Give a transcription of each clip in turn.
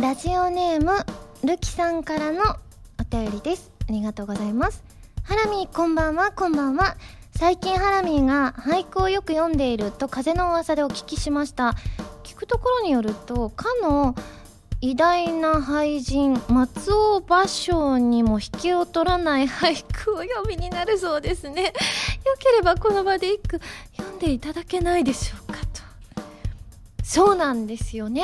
ラジオネームるきさんからのお便りです。ありがとうございます。ハラミこんばんはこんばんは。最近ハラミーが俳句をよく読んでいると風の噂でお聞きしました。聞くところによるとかの偉大な俳人松尾芭蕉にも引けを取らない俳句を読みになるそうですね。よければこの場で一句読んでいただけないでしょうかと。そうなんですよね。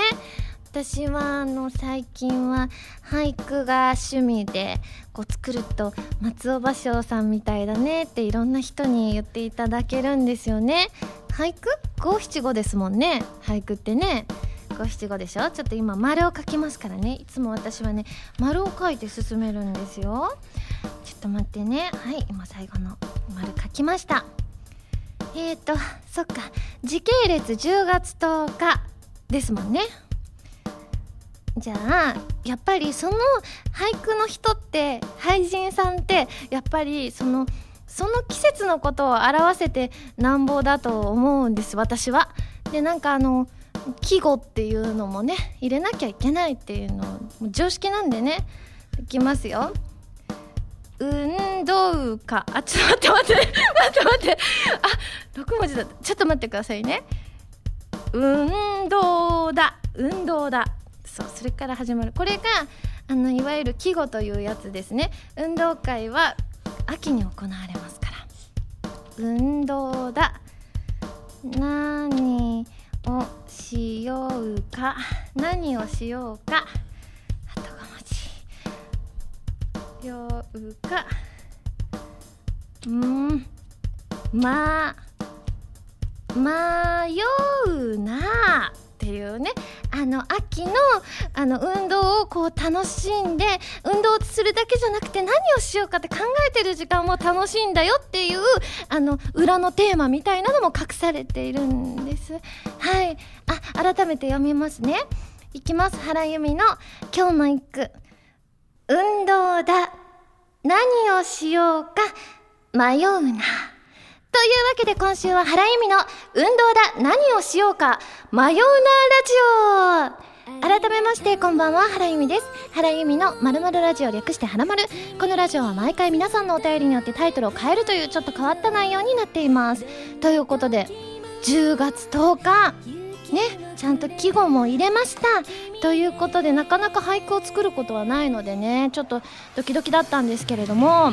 私はあの最近は俳句が趣味でこう作ると松尾芭蕉さんみたいだねっていろんな人に言っていただけるんですよね。俳句？五七五ですもんね。俳句ってね。五七五でしょ？ちょっと今丸を書きますからね。いつも私はね丸を書いて進めるんですよ。ちょっと待ってね。はい今最後の丸書きました。えーとそっか。時系列10月10日ですもんね。じゃあやっぱりその俳句の人って俳人さんってやっぱりそのその季節のことを表せてなんぼだと思うんです私は。でなんかあの季語っていうのもね入れなきゃいけないっていうの常識なんでねいきますよ。運動かあちょっと待って待って待って。待ってあ6文字だった。ちょっと待ってくださいね。運動だ。運動だ。そうそれから始まる。これがあのいわゆる季語というやつですね。運動会は秋に行われますから。運動だ。何をしようか。何をしようか。あと5文字ようか。うん。ま迷う。の秋のあの運動をこう楽しんで運動するだけじゃなくて何をしようかって考えてる時間も楽しいんだよっていうあの裏のテーマみたいなのも隠されているんです。はい。あ改めて読みますね。いきます。原由美の今日の一句。運動だ。何をしようか迷うな。というわけで今週は原由美の運動だ何をしようか迷うなラジオ。改めましてこんばんは原由美です。原由美のまるまるラジオ略してはらまる。このラジオは毎回皆さんのお便りによってタイトルを変えるというちょっと変わった内容になっています。ということで10月10日。ねちゃんと季語も入れました。ということでなかなか俳句を作ることはないのでねちょっとドキドキだったんですけれども。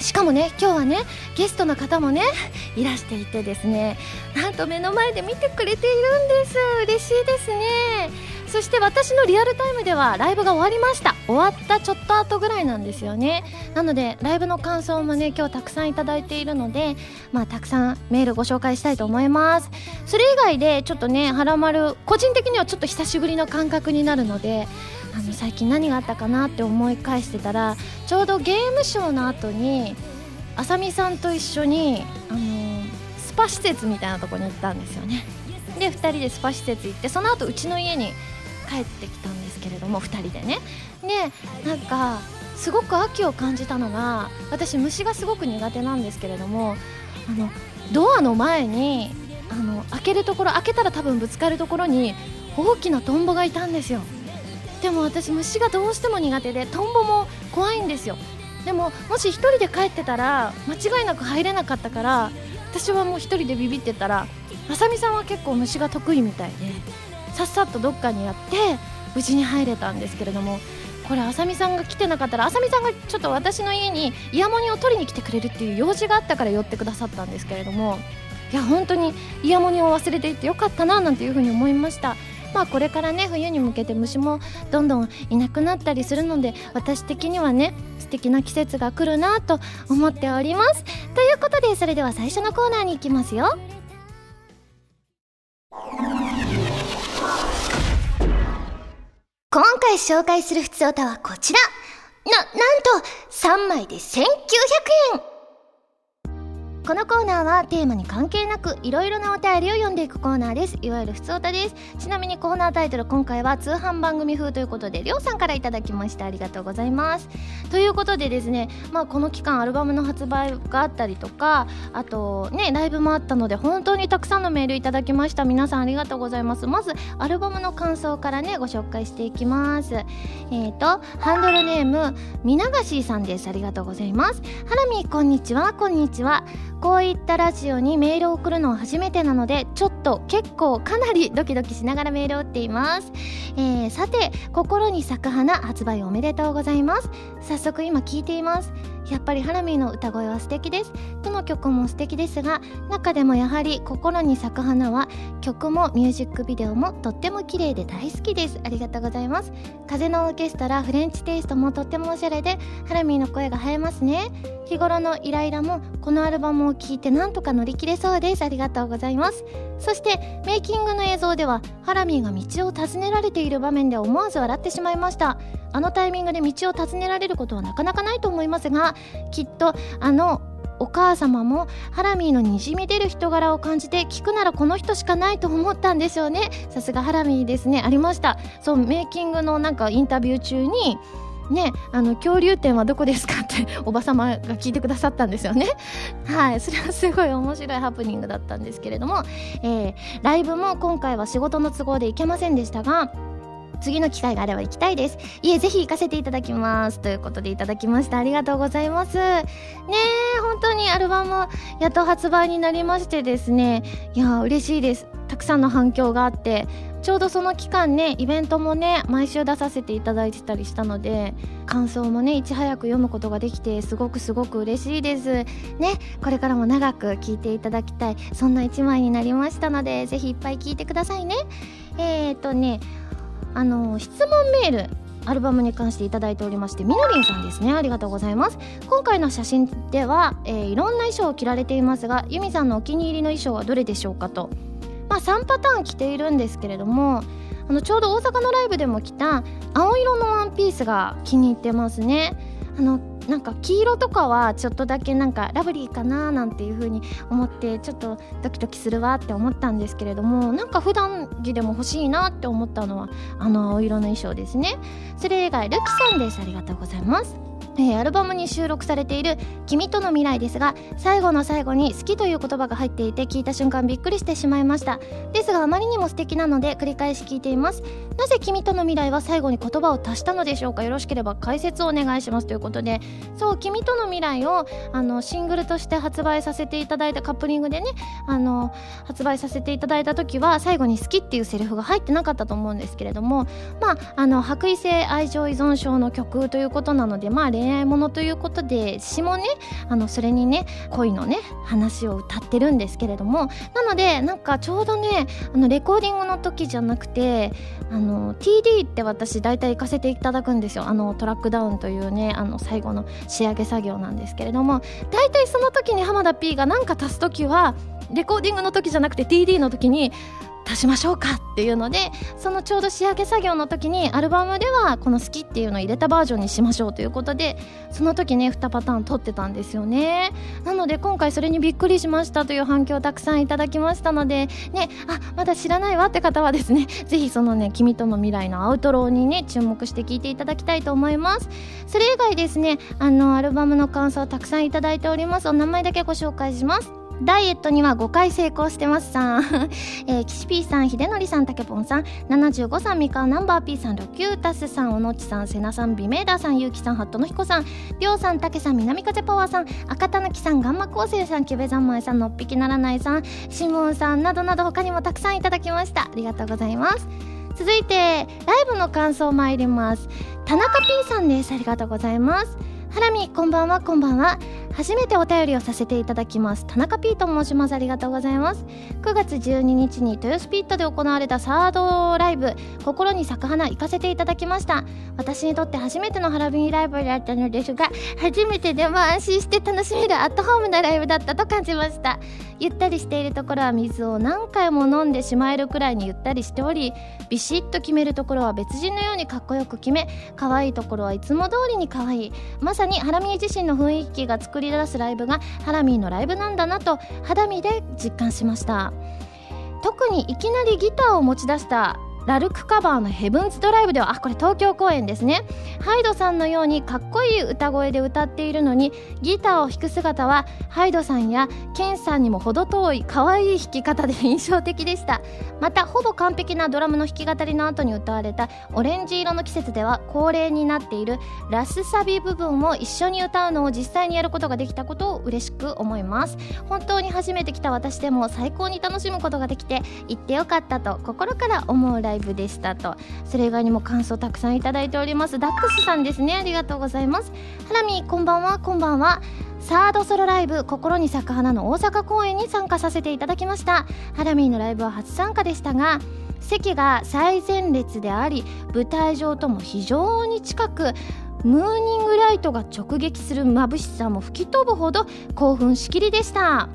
しかもね今日はねゲストの方もねいらしていてですねなんと目の前で見てくれているんです。嬉しいですね。そして私のリアルタイムではライブが終わりました。終わったちょっと後ぐらいなんですよね。なのでライブの感想もね今日たくさんいただいているのでまあたくさんメールご紹介したいと思います。それ以外でちょっとねはらまる個人的にはちょっと久しぶりの感覚になるのであの最近何があったかなって思い返してたらちょうどゲームショーの後にあさみさんと一緒に、あのー、スパ施設みたいなとこに行ったんですよね。で2人でスパ施設行ってその後うちの家に帰ってきたんですけれども2人でね。でなんかすごく秋を感じたのが私虫がすごく苦手なんですけれどもあのドアの前にあの開けるところ開けたら多分ぶつかるところに大きなトンボがいたんですよ。でも私虫がどうしても苦手でトンボも怖いんですよ。でももし1人で帰ってたら間違いなく入れなかったから私はもう1人でビビってたらあさみさんは結構虫が得意みたいでさっさとどっかにやって無事に入れたんですけれどもこれあさみさんが来てなかったらあさみさんがちょっと私の家にイヤモニを取りに来てくれるっていう用事があったから寄ってくださったんですけれどもいや本当にイヤモニを忘れていってよかったななんていうふうに思いました。まあこれからね冬に向けて虫もどんどんいなくなったりするので私的にはね素敵な季節が来るなと思っております。ということでそれでは最初のコーナーに行きますよ。今回紹介するふつおたはこちら。な、なんと3枚で1900円。このコーナーはテーマに関係なくいろいろなお便りを読んでいくコーナーです。いわゆるふつおたです。ちなみにコーナータイトル今回は通販番組風ということでりょうさんからいただきましたありがとうございます。ということでですねまあこの期間アルバムの発売があったりとかあとねライブもあったので本当にたくさんのメールいただきました。皆さんありがとうございます。まずアルバムの感想からねご紹介していきます。えっ、ー、とハンドルネームみながしさんです。ありがとうございます。ハラミこんにちは。こんにちは。こういったラジオにメールを送るのは初めてなのでちょっと結構かなりドキドキしながらメールを打っています、えー、さて心に咲く花発売おめでとうございます。早速今聞いています。やっぱりハラミーの歌声は素敵です。どの曲も素敵ですが中でもやはり心に咲く花は曲もミュージックビデオもとっても綺麗で大好きです。ありがとうございます。風のオーケストラフレンチテイストもとってもおしゃれでハラミーの声が映えますね。日頃のイライラもこのアルバムを聴いてなんとか乗り切れそうです。ありがとうございます。そしてメイキングの映像ではハラミーが道を尋ねられている場面で思わず笑ってしまいました。あのタイミングで道を尋ねられることはなかなかないと思いますがきっとあのお母様もハラミーのにじみ出る人柄を感じて聞くならこの人しかないと思ったんでしょうね。さすがハラミーですね。ありました。そうメイキングのなんかインタビュー中にね、あの恐竜展はどこですかって おば様が聞いてくださったんですよね。はい、それはすごい面白いハプニングだったんですけれども、えー、ライブも今回は仕事の都合で行けませんでしたが、次の機会があれば行きたいです。いえ、ぜひ行かせていただきます。ということでいただきました。ありがとうございます。ねえ、本当にアルバムやっと発売になりましてですね、いや、嬉しいです。たくさんの反響があって、ちょうどその期間ね、イベントもね、毎週出させていただいてたりしたので、感想もね、いち早く読むことができて、すごくすごく嬉しいです。ね、これからも長く聞いていただきたい、そんな一枚になりましたので、ぜひいっぱい聞いてくださいね。えーとね、あの質問メールアルバムに関していただいておりましてみのりんさんですね。ありがとうございます。今回の写真では、えー、いろんな衣装を着られていますがゆみさんのお気に入りの衣装はどれでしょうかと。まあ3パターン着ているんですけれどもあのちょうど大阪のライブでも着た青色のワンピースが気に入ってますね。あのなんか黄色とかはちょっとだけなんかラブリーかななんていう風に思ってちょっとドキドキするわって思ったんですけれどもなんか普段着でも欲しいなって思ったのはあの青色の衣装ですね。それ以外ルキさんです。ありがとうございます。えー、アルバムに収録されている「君との未来」ですが最後の最後に「好き」という言葉が入っていて聞いた瞬間びっくりしてしまいました。ですがあまりにも素敵なので繰り返し聞いています。なぜ「君との未来」は最後に言葉を足したのでしょうか？よろしければ解説をお願いします。ということでそう「君との未来を」あのシングルとして発売させていただいたカップリングでねあの発売させていただいた時は最後に「好き」っていうセリフが入ってなかったと思うんですけれどもまああの白衣性愛情依存症の曲ということなのでまあ恋愛ものということで詩もねあのそれにね恋のね話を歌ってるんですけれどもなのでなんかちょうどねあのレコーディングの時じゃなくてあの TD って私大体行かせていただくんですよ。あのトラックダウンというねあの最後の仕上げ作業なんですけれども大体その時に浜田 P が何か足す時はレコーディングの時じゃなくて TD の時に足しましょうかっていうのでそのちょうど仕上げ作業の時にアルバムではこの「好き」っていうのを入れたバージョンにしましょうということでその時ね2パターン撮ってたんですよね。なので今回それにびっくりしましたという反響をたくさんいただきましたのでねあまだ知らないわって方はですね ぜひそのね「君との未来」のアウトローにね注目して聞いていただきたいと思います。それ以外ですねあのアルバムの感想をたくさんいただいております。お名前だけご紹介します。ダイエットには5回成功してますさん、えー、岸 P さん、秀則さん、たけぽんさん、75さん、三河ナンバー P さん、ロキュータスさん、おのちさん、せなさん、ビメーダーさん、ゆうきさん、ハットのひこさん、りょうさん、たけさん、南風パワーさん、赤たぬきさん、ガンマ構成さん、キュベザンマイさん、のっぴきならないさん、シモンさんなどなど他にもたくさんいただきました。ありがとうございます。続いて、ライブの感想参ります。田中 P さんです。ありがとうございます。ハラミこんばんはこんばんは。初めてお便りをさせていただきます。田中 P と申します。ありがとうございます。9月12日に豊洲ピットで行われたサードライブ心に咲く花行かせていただきました。私にとって初めてのハラミライブだったのですが初めてでも安心して楽しめるアットホームなライブだったと感じました。ゆったりしているところは水を何回も飲んでしまえるくらいにゆったりしておりビシッと決めるところは別人のようにかっこよく決め可愛いところはいつも通りに可愛い。まさにハラミー自身の雰囲気が作り出すライブがハラミーのライブなんだなと肌身で実感しました。特にいきなりギターを持ち出したラルクカバーのヘブンズドライブではあこれ東京公演ですね。ハイドさんのようにかっこいい歌声で歌っているのにギターを弾く姿はハイドさんやケンさんにも程遠い可愛い弾き方で印象的でした。またほぼ完璧なドラムの弾き語りの後に歌われたオレンジ色の季節では恒例になっているラスサビ部分を一緒に歌うのを実際にやることができたことを嬉しく思います。本当に初めて来た私でも最高に楽しむことができて行ってよかったと心から思うライブライブでしたと。それ以外にも感想たくさんいただいております。ダックスさんですね。ありがとうございます。ハラミこんばんは。こんばんは。サードソロライブ心に咲く花の大阪公演に参加させていただきました。ハラミーのライブは初参加でしたが席が最前列であり舞台上とも非常に近くムーニングライトが直撃する眩しさも吹き飛ぶほど興奮しきりでした。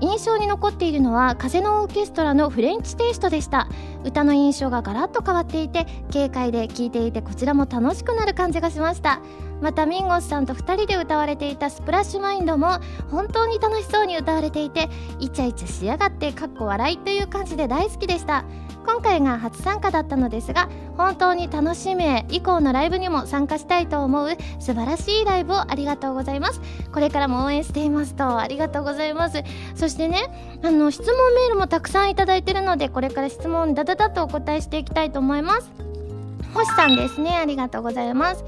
印象に残っているのは風のオーケストラのフレンチテイストでした。歌の印象がガラッと変わっていて軽快で聴いていてこちらも楽しくなる感じがしました。またミンゴスさんと2人で歌われていたスプラッシュマインドも本当に楽しそうに歌われていてイチャイチャしやがってかっこ笑いという感じで大好きでした。今回が初参加だったのですが本当に楽しめ以降のライブにも参加したいと思う素晴らしいライブをありがとうございます。これからも応援していますとありがとうございます。そしてねあの質問メールもたくさんいただいてるのでこれから質問ダダダとお答えしていきたいと思います。星さんですね。ありがとうございます。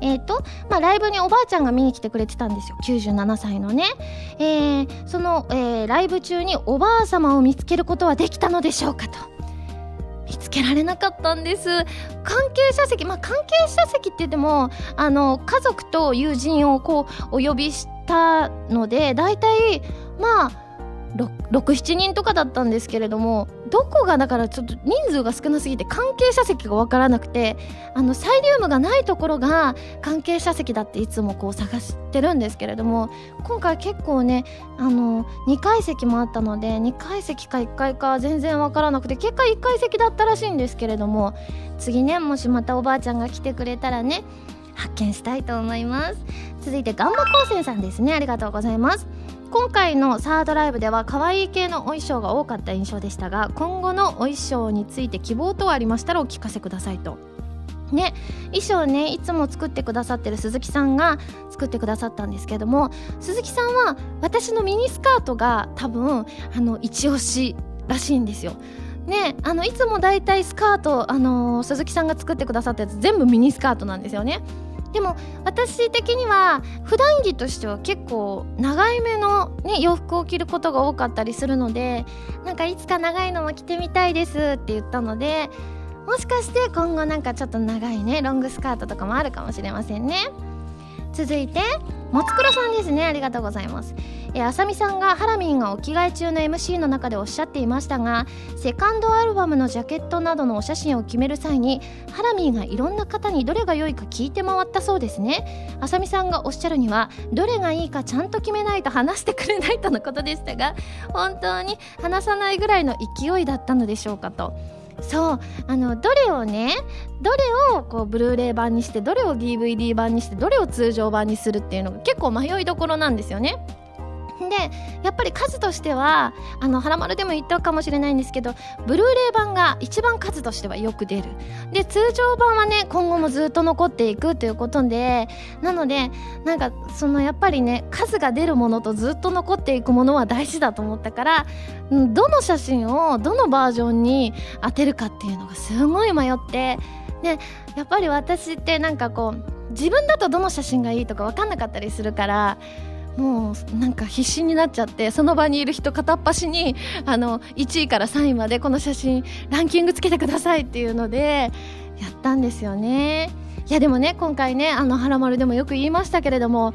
えーとまあ、ライブにおばあちゃんが見に来てくれてたんですよ。97歳のね、えー、その、えー、ライブ中におばあ様を見つけることはできたのでしょうかと。見つけられなかったんです。関係者席まあ関係者席って言ってもあの家族と友人をこうお呼びしたので大体まあ67人とかだったんですけれどもどこがだからちょっと人数が少なすぎて関係者席が分からなくてあのサイリウムがないところが関係者席だっていつもこう探してるんですけれども今回結構ねあの2階席もあったので2階席か1階か全然分からなくて結果1階席だったらしいんですけれども次ねもしまたおばあちゃんが来てくれたらね発見したいと思います。続いてガンバ高専さんですね。ありがとうございます。今回のサードライブでは可愛い系のお衣装が多かった印象でしたが今後のお衣装について希望等ありましたらお聞かせくださいと。ね衣装ねいつも作ってくださってる鈴木さんが作ってくださったんですけども鈴木さんは私のミニスカートが多分あの一押しらしいんですよ。ねあのいつもだいたいスカート、あのー、鈴木さんが作ってくださったやつ全部ミニスカートなんですよね。でも私的には普段着としては結構長い目の、ね、洋服を着ることが多かったりするのでなんかいつか長いのも着てみたいですって言ったのでもしかして今後なんかちょっと長いねロングスカートとかもあるかもしれませんね。続いて松倉さんですね。ありがとうございます。えあさみさんがハラミンがお着替え中の MC の中でおっしゃっていましたがセカンドアルバムのジャケットなどのお写真を決める際にハラミーがいろんな方にどれが良いか聞いて回ったそうですね。あさみさんがおっしゃるにはどれがいいかちゃんと決めないと話してくれないとのことでしたが本当に話さないぐらいの勢いだったのでしょうかと。そうあのどれをねどれをこうブルーレイ版にしてどれを DVD 版にしてどれを通常版にするっていうのが結構迷いどころなんですよね。でやっぱり数としてはあの原丸でも言ったかもしれないんですけどブルーレイ版が一番数としてはよく出る。で通常版はね今後もずっと残っていくということでなのでなんかそのやっぱりね数が出るものとずっと残っていくものは大事だと思ったからどの写真をどのバージョンに当てるかっていうのがすごい迷ってでやっぱり私ってなんかこう自分だとどの写真がいいとか分かんなかったりするからもうなんか必死になっちゃってその場にいる人片っ端にあの1位から3位までこの写真ランキングつけてくださいっていうのでやったんですよねいやでもね今回ねあの「はらまる」でもよく言いましたけれども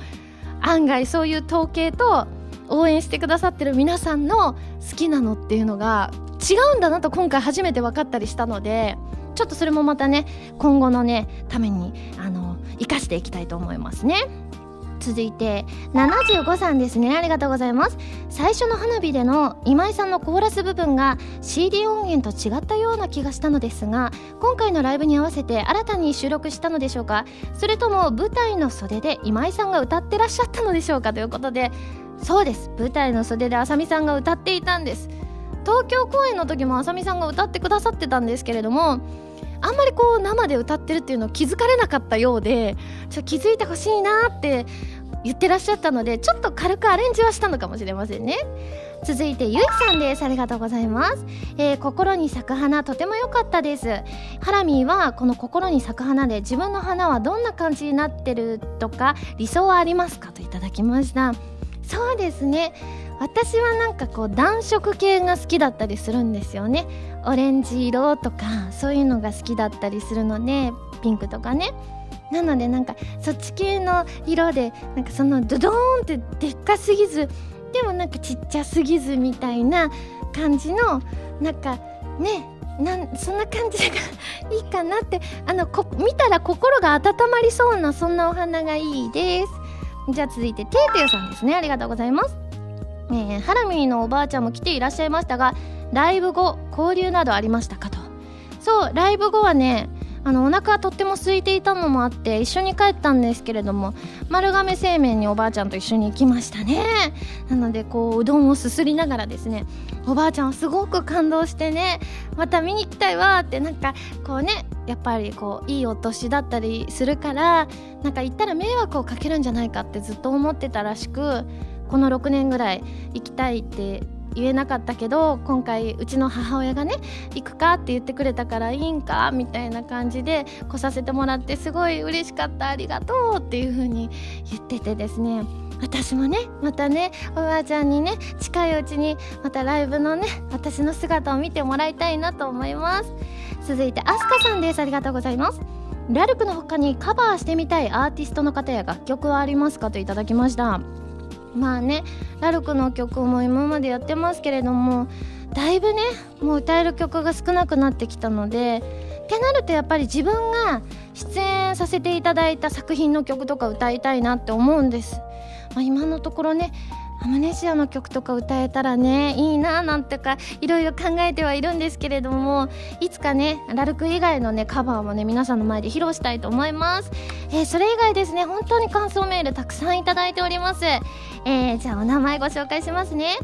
案外そういう統計と応援してくださってる皆さんの好きなのっていうのが違うんだなと今回初めて分かったりしたのでちょっとそれもまたね今後のねためにあの生かしていきたいと思いますね。続いて75さんですね。ありがとうございます。最初の花火での今井さんのコーラス部分が CD 音源と違ったような気がしたのですが今回のライブに合わせて新たに収録したのでしょうか。それとも舞台の袖で今井さんが歌ってらっしゃったのでしょうかということでそうです。舞台の袖であさみさんが歌っていたんです。東京公演の時もあさみさんが歌ってくださってたんですけれどもあんまりこう生で歌ってるっていうのを気づかれなかったようでちょ気づいてほしいなって言ってらっしゃったのでちょっと軽くアレンジはしたのかもしれませんね。続いてゆいさんです。ありがとうございます、えー、心に咲く花とても良かったです。ハラミーはこの心に咲く花で自分の花はどんな感じになってるとか理想はありますかといただきました。そうですね。私はなんかこう暖色系が好きだったりするんですよね。オレンジ色とかそういうのが好きだったりするのでピンクとかね。なのでなんかそっち系の色でなんかそのドドーンってでっかすぎずでもなんかちっちゃすぎずみたいな感じのなんかねなんそんな感じがいいかなってあのこ見たら心が温まりそうなそんなお花がいいです。じゃあ続いてテーテーさんですね。ありがとうございます。えー、ハラミーのおばあちゃんも来ていらっしゃいましたがライブ後交流などありましたかと。そうライブ後はねあのお腹がとっても空いていたのもあって一緒に帰ったんですけれども丸亀製麺におばあちゃんと一緒に行きましたね。なのでこううどんをすすりながらですねおばあちゃんはすごく感動してねまた見に行きたいわってなんかこうねやっぱりこういいお年だったりするからなんか行ったら迷惑をかけるんじゃないかってずっと思ってたらしくこの6年ぐらい行きたいって言えなかったけど今回うちの母親がね行くか？って言ってくれたからいいんか？みたいな感じで来させてもらってすごい嬉しかった。ありがとうっていう風に言っててですね。私もねまたねおばあちゃんにね近いうちにまたライブのね私の姿を見てもらいたいなと思います。続いてアスカさんです。ありがとうございます。ラルクの他にカバーしてみたいアーティストの方や楽曲はありますか？といただきました。まあねラルクの曲も今までやってますけれどもだいぶねもう歌える曲が少なくなってきたのでってなるとやっぱり自分が出演させていただいた作品の曲とか歌いたいなって思うんです、まあ、今のところねアムネシアの曲とか歌えたらねいいななんてかいろいろ考えてはいるんですけれどもいつかねラルク以外のねカバーもね皆さんの前で披露したいと思います、えー、それ以外ですね本当に感想メールたくさんいただいております、えー、じゃあお名前ご紹介しますね。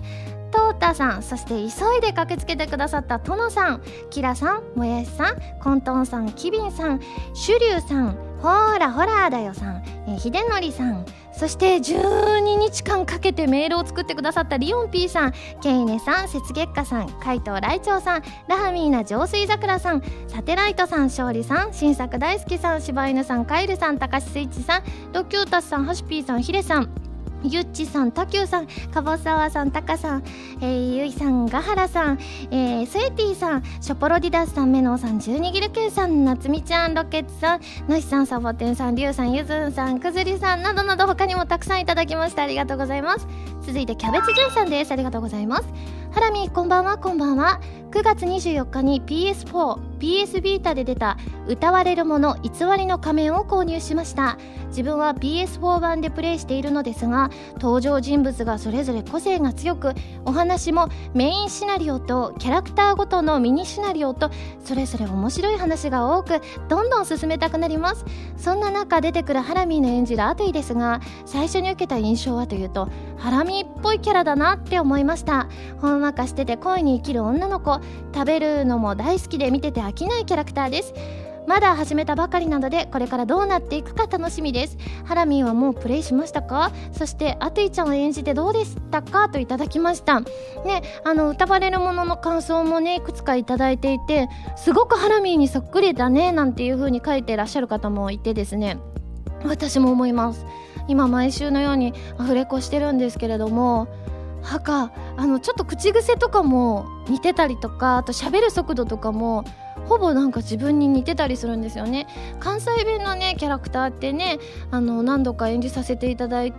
トータさんそして急いで駆けつけてくださったトノさんキラさんもやしさんコントンさんキビンさんシュリュウさんほらほらだよさん、えー、ひでのりさんそして12日間かけてメールを作ってくださったリオン P さんケイネさん雪月花さん海藤来長さんラハミーナ上水桜さんサテライトさん勝利さん新作大好きさん柴犬さんカイルさん高橋スイッチさんドキュータスさんハシピーさんヒレさん。ゆっちさん、たきゅうさん、かぼさわさん、たかさん、えー、ゆいさん、がはらさん、えー、スエティさん、ショポロディダスさん、メノーさん、十二ギルケンさん、なつみちゃん、ロケッツさん、のしさん、サボテンさん、りゅうさん、ゆずんさん、くずりさん、などなど他にもたくさんいただきました。ありがとうございます。続いて、キャベツジュンさんです。ありがとうございます。ハラミ、こんばんは、こんばんは。9月24日に PS4、PS ビータで出た歌われるもの偽りの仮面を購入しました。自分は PS4 版でプレイしているのですが登場人物がそれぞれ個性が強くお話もメインシナリオとキャラクターごとのミニシナリオとそれぞれ面白い話が多くどんどん進めたくなります。そんな中出てくるハラミーの演じるアトイですが最初に受けた印象はというとハラミーっぽいキャラだなって思いました。ほんわかしてて恋に生きる女の子。食べるのも大好きで見てて飽きないキャラクターです。まだ始めたばかりなのでこれからどうなっていくか楽しみです。ハラミーはもうプレイしましたか？そしてアテイちゃんを演じてどうでしたか？といただきました。ねあの歌われるものの感想もねいくつかいただいていてすごくハラミーにそっくりだねなんていう風に書いてらっしゃる方もいてですね。私も思います。今毎週のようにアフレコしてるんですけれども歯かあのちょっと口癖とかも似てたりとかあと喋る速度とかもほぼなんか自分に似てたりするんですよね。関西弁のねキャラクターってねあの何度か演じさせていただい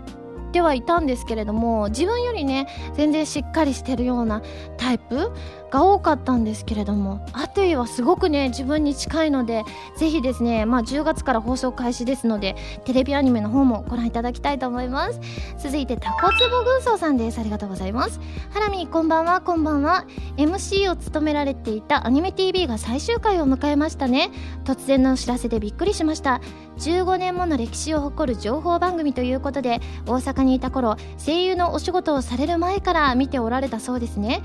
てはいたんですけれども自分よりね全然しっかりしてるようなタイプが多かったんですけれどもアトゥイはすごくね自分に近いのでぜひですねまあ10月から放送開始ですのでテレビアニメの方もご覧いただきたいと思います。続いてタコツボ軍曹さんです。ありがとうございます。ハラミこんばんはこんばんは。MC を務められていたアニメ TV が最終回を迎えましたね。突然のお知らせでびっくりしました。15年もの歴史を誇る情報番組ということで大阪にいた頃声優のお仕事をされる前から見ておられたそうですね。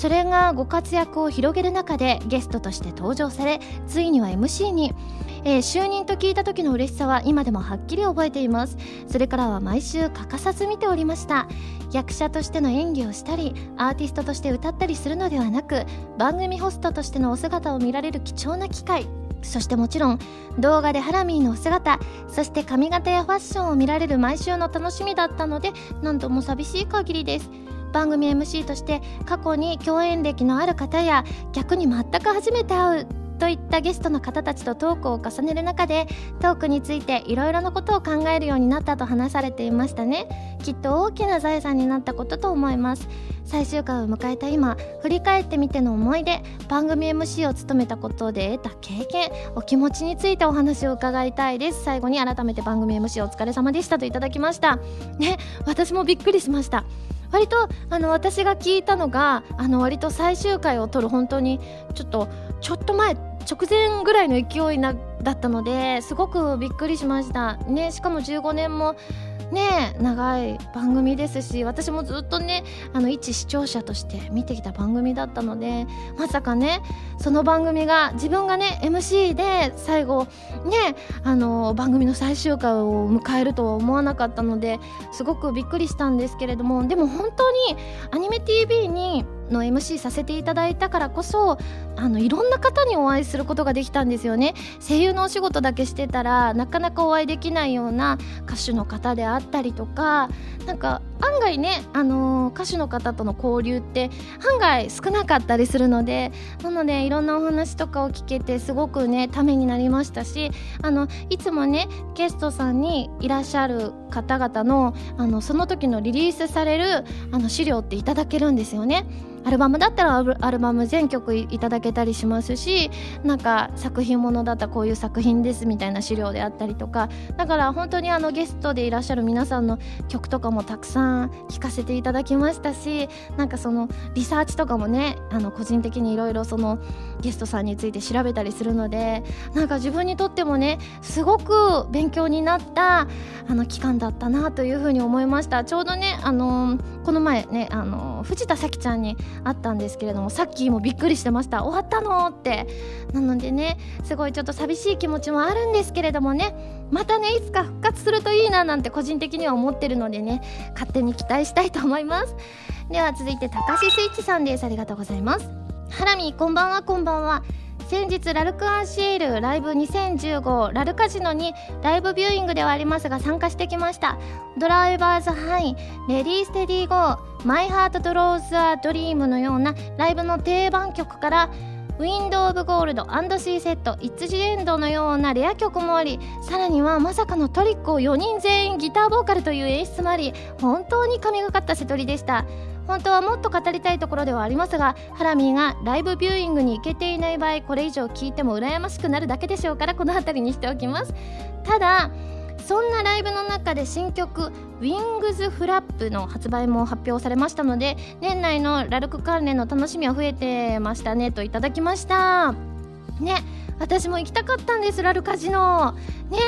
それがご活躍を広げる中でゲストとして登場されついには MC に、えー、就任と聞いた時の嬉しさは今でもはっきり覚えています。それからは毎週欠かさず見ておりました。役者としての演技をしたりアーティストとして歌ったりするのではなく番組ホストとしてのお姿を見られる貴重な機会。そしてもちろん動画でハラミーのお姿そして髪型やファッションを見られる毎週の楽しみだったので何とも寂しい限りです。番組 MC として過去に共演歴のある方や逆に全く初めて会うといったゲストの方たちとトークを重ねる中でトークについていろいろなことを考えるようになったと話されていましたね。きっと大きな財産になったことと思います。最終回を迎えた今振り返ってみての思い出番組 MC を務めたことで得た経験お気持ちについてお話を伺いたいです。最後に改めて番組 MC お疲れ様でしたといただきました。ね私もびっくりしました。割とあの私が聞いたのがあの割と最終回を撮る本当にちょっとちょっと前直前ぐらいの勢いなだったのですごくびっくりしました。ねしかも15年もね長い番組ですし私もずっとねあの一視聴者として見てきた番組だったのでまさかねその番組が自分がね MC で最後ねあの番組の最終回を迎えるとは思わなかったのですごくびっくりしたんですけれどもでも本当にアニメ TV にの MC させていただいたからこそあのいろんな方にお会いすることができたんですよね声優のお仕事だけしてたらなかなかお会いできないような歌手の方であったりとかなんか案外ね、あのー、歌手の方との交流って案外少なかったりするのでなのでいろんなお話とかを聞けてすごくねためになりましたしあのいつもねゲストさんにいらっしゃる方々のあのその時のリリースされるあの資料っていただけるんですよね。アルバムだったらアルバム全曲いただけたりしますしなんか作品ものだったらこういう作品ですみたいな資料であったりとかだから本当にあのゲストでいらっしゃる皆さんの曲とかもたくさん聴かせていただきましたしなんかそのリサーチとかもねあの個人的にいろいろそのゲストさんについて調べたりするのでなんか自分にとってもねすごく勉強になったあの期間だったなというふうに思いました。ちょうどねあのこの前ねあの藤田咲ちゃんにあったんですけれどもさっきもびっくりしてました。終わったのって。なのでねすごいちょっと寂しい気持ちもあるんですけれどもね。またねいつか復活するといいななんて個人的には思ってるのでね勝手に期待したいと思います。では続いて高橋スイッチさんです。ありがとうございます。ハラミこんばんはこんばんは。先日ラルクアンシールライブ2015ラルカジノにライブビューイングではありますが参加してきました。ドライバーズハイレディーステディーゴーマイハートドローズアドリームのようなライブの定番曲からウィンドウ・オブ・ゴールドシーセットイッツ・ジ・エンドのようなレア曲もありさらにはまさかのトリックを4人全員ギターボーカルという演出もあり本当に神がかった瀬取りでした。本当はもっと語りたいところではありますがハラミーがライブビューイングに行けていない場合これ以上聞いても羨ましくなるだけでしょうからこの辺りにしておきます。ただそんなライブの中で新曲「Wings フラップの発売も発表されましたので年内のラルク関連の楽しみは増えてましたねといただきました。ね。私も行きたかったんですラルカジノ。ね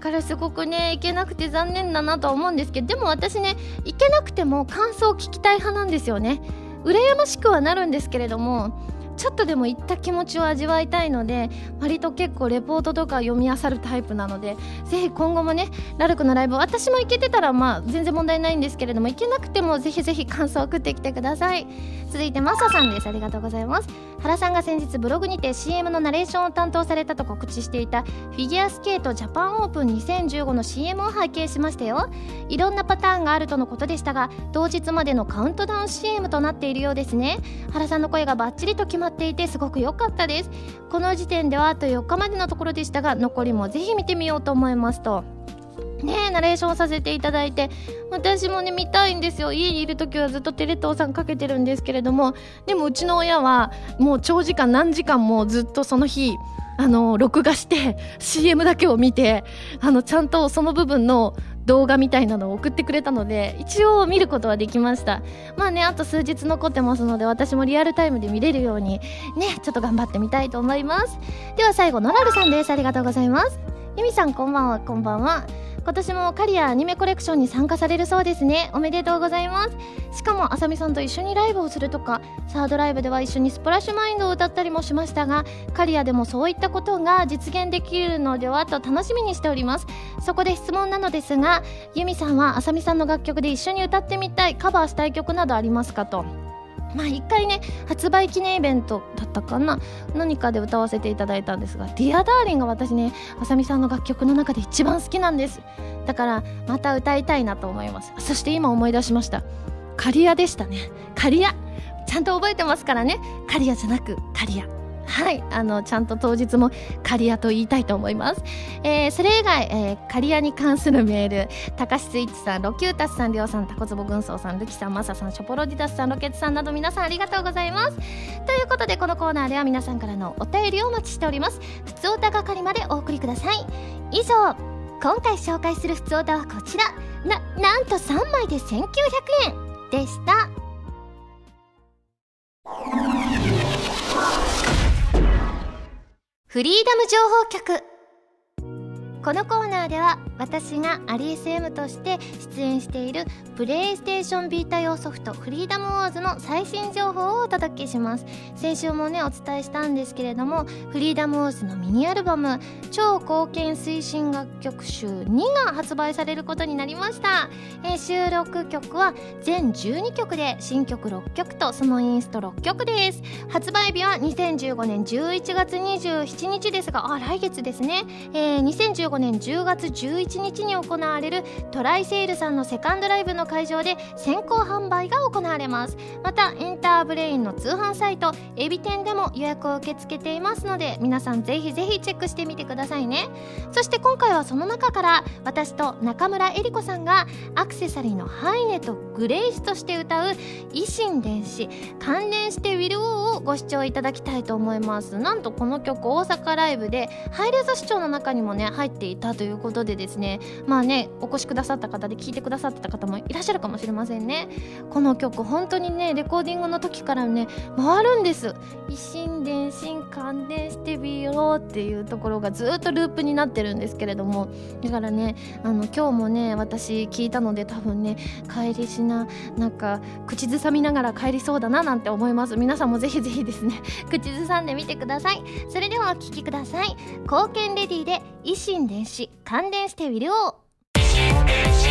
からすごくね行けなくて残念だなとは思うんですけどでも私ね行けなくても感想を聞きたい派なんですよね。羨ましくはなるんですけれどもちょっとでも行った気持ちを味わいたいので割と結構レポートとか読み漁るタイプなのでぜひ今後もねラルクのライブ私も行けてたらまあ全然問題ないんですけれども行けなくてもぜひぜひ感想を送ってきてください。続いてマサさんです。ありがとうございます。原さんが先日ブログにて CM のナレーションを担当されたと告知していたフィギュアスケートジャパンオープン2015の CM を拝見しましたよ。いろんなパターンがあるとのことでしたが当日までのカウントダウン CM となっているようですね。原さんの声がバッチリと決まっていてすごく良かったです。この時点ではあと4日までのところでしたが残りもぜひ見てみようと思いますと。ねナレーションさせていただいて私もね見たいんですよ。家にいる時はずっとテレ東さんかけてるんですけれどもでもうちの親はもう長時間何時間もずっとその日あの録画して CM だけを見てあのちゃんとその部分の動画みたいなのを送ってくれたので一応見ることはできました。まあねあと数日残ってますので私もリアルタイムで見れるようにねちょっと頑張ってみたいと思います。では最後ノラルさんです。ありがとうございます。ゆみさんこんばんはこんばんは。今年もカリアアニメコレクションに参加されるそうですね。おめでとうございます。しかもあさみさんと一緒にライブをするとかサードライブでは一緒にスプラッシュマインドを歌ったりもしましたがカリアでもそういったことが実現できるのではと楽しみにしております。そこで質問なのですがユミさんはあさみさんの楽曲で一緒に歌ってみたいカバーしたい曲などありますかと。まあ一回ね発売記念イベントだったかな。何かで歌わせていただいたんですが「 Dear Darling が私ねあさみさんの楽曲の中で一番好きなんです。だからまた歌いたいなと思います。そして今思い出しました。カリアでしたね。カリアちゃんと覚えてますからね。カリアじゃなくカリアはいあのちゃんと当日もカリアと言いたいと思います、えー、それ以外、えー、カリアに関するメール高橋スイッチさんロキュータスさんりょうさんタコツボ軍曹さんルキさんマサさんショポロディダスさんロケツさんなど皆さんありがとうございます。ということでこのコーナーでは皆さんからのお便りをお待ちしております。ふつおた係までお送りください。以上今回紹介するふつおたはこちら。ななんと3枚で1900円でした。フリーダム情報局。このコーナーでは私がアリ SM として出演しているプレイステーションビータ用ソフトフリーダムウォーズの最新情報をお届けします。先週もねお伝えしたんですけれどもフリーダムウォーズのミニアルバム超貢献推進楽曲集2が発売されることになりました、えー、収録曲は全12曲で新曲6曲とそのインスト6曲です。発売日は2015年11月27日ですがあ来月ですね、えー、2015年10月11日に行われるトライセールさんのセカンドライブの会場で先行販売が行われます。またインターブレインの通販サイトエビ天でも予約を受け付けていますので皆さんぜひぜひチェックしてみてくださいね。そして今回はその中から私と中村江里子さんがアクセサリーのハイネとグレイスとして歌う維新伝子関連してウィル・オーをご視聴いただきたいと思います。なんとこの曲大阪ライブでハイレゾ視聴の中にもね入ってていたということでですね。まあねお越しくださった方で聴いてくださってた方もいらっしゃるかもしれませんね。この曲本当にねレコーディングの時からね回るんです。一心伝心感電してみようっていうところがずっとループになってるんですけれども。だからねあの今日もね私聞いたので多分ね帰りしななんか口ずさみながら帰りそうだななんて思います。皆さんもぜひぜひですね 口ずさんでみてください。それではお聴きください。貢献レディで維新電子感電してウィルオし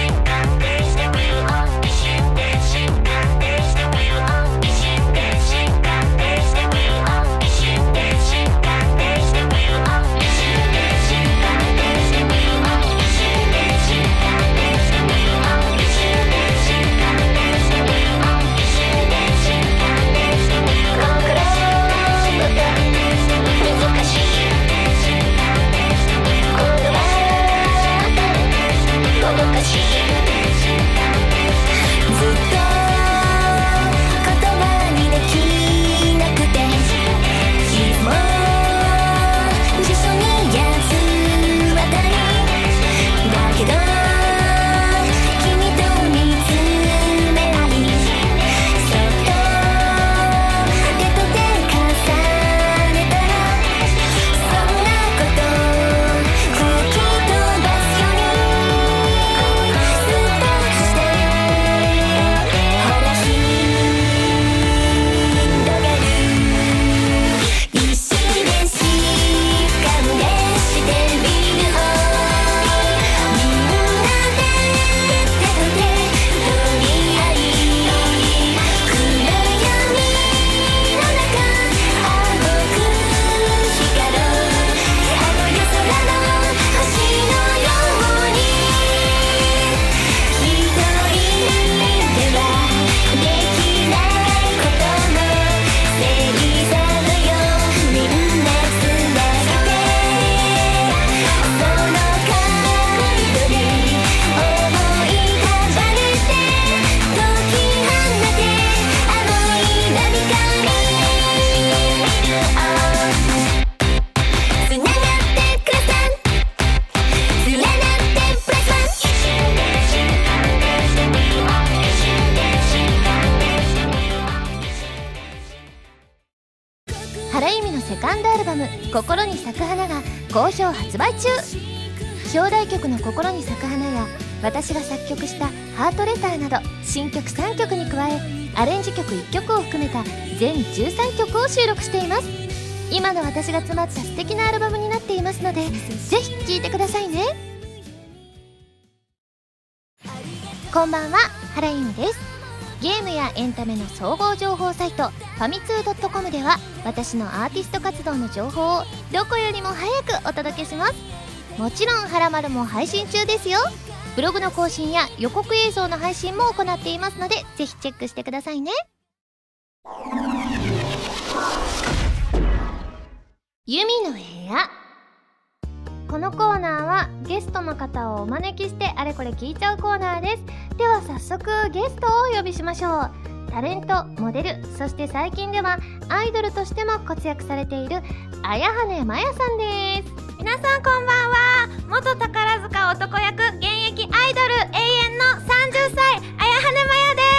心に咲く花が好評発売中。表題曲の心に咲く花や私が作曲したハートレターなど新曲3曲に加えアレンジ曲1曲を含めた全13曲を収録しています。今の私が詰まった素敵なアルバムになっていますのでぜひ聴いてくださいね。こんばんは原由美です。ゲームやエンタメの総合情報サイトファミツー .com では私のアーティスト活動の情報をどこよりも早くお届けします。もちろん「はらまる」も配信中ですよ。ブログの更新や予告映像の配信も行っていますのでぜひチェックしてくださいね。ユミの部屋。このコーナーはゲストの方をお招きしてあれこれ聞いちゃうコーナーです。では早速ゲストをお呼びしましょう。タレントモデルそして最近ではアイドルとしても活躍されている綾羽まやさんです。皆さんこんばんは。元宝塚男役現役アイドル永遠の30歳綾羽まやです。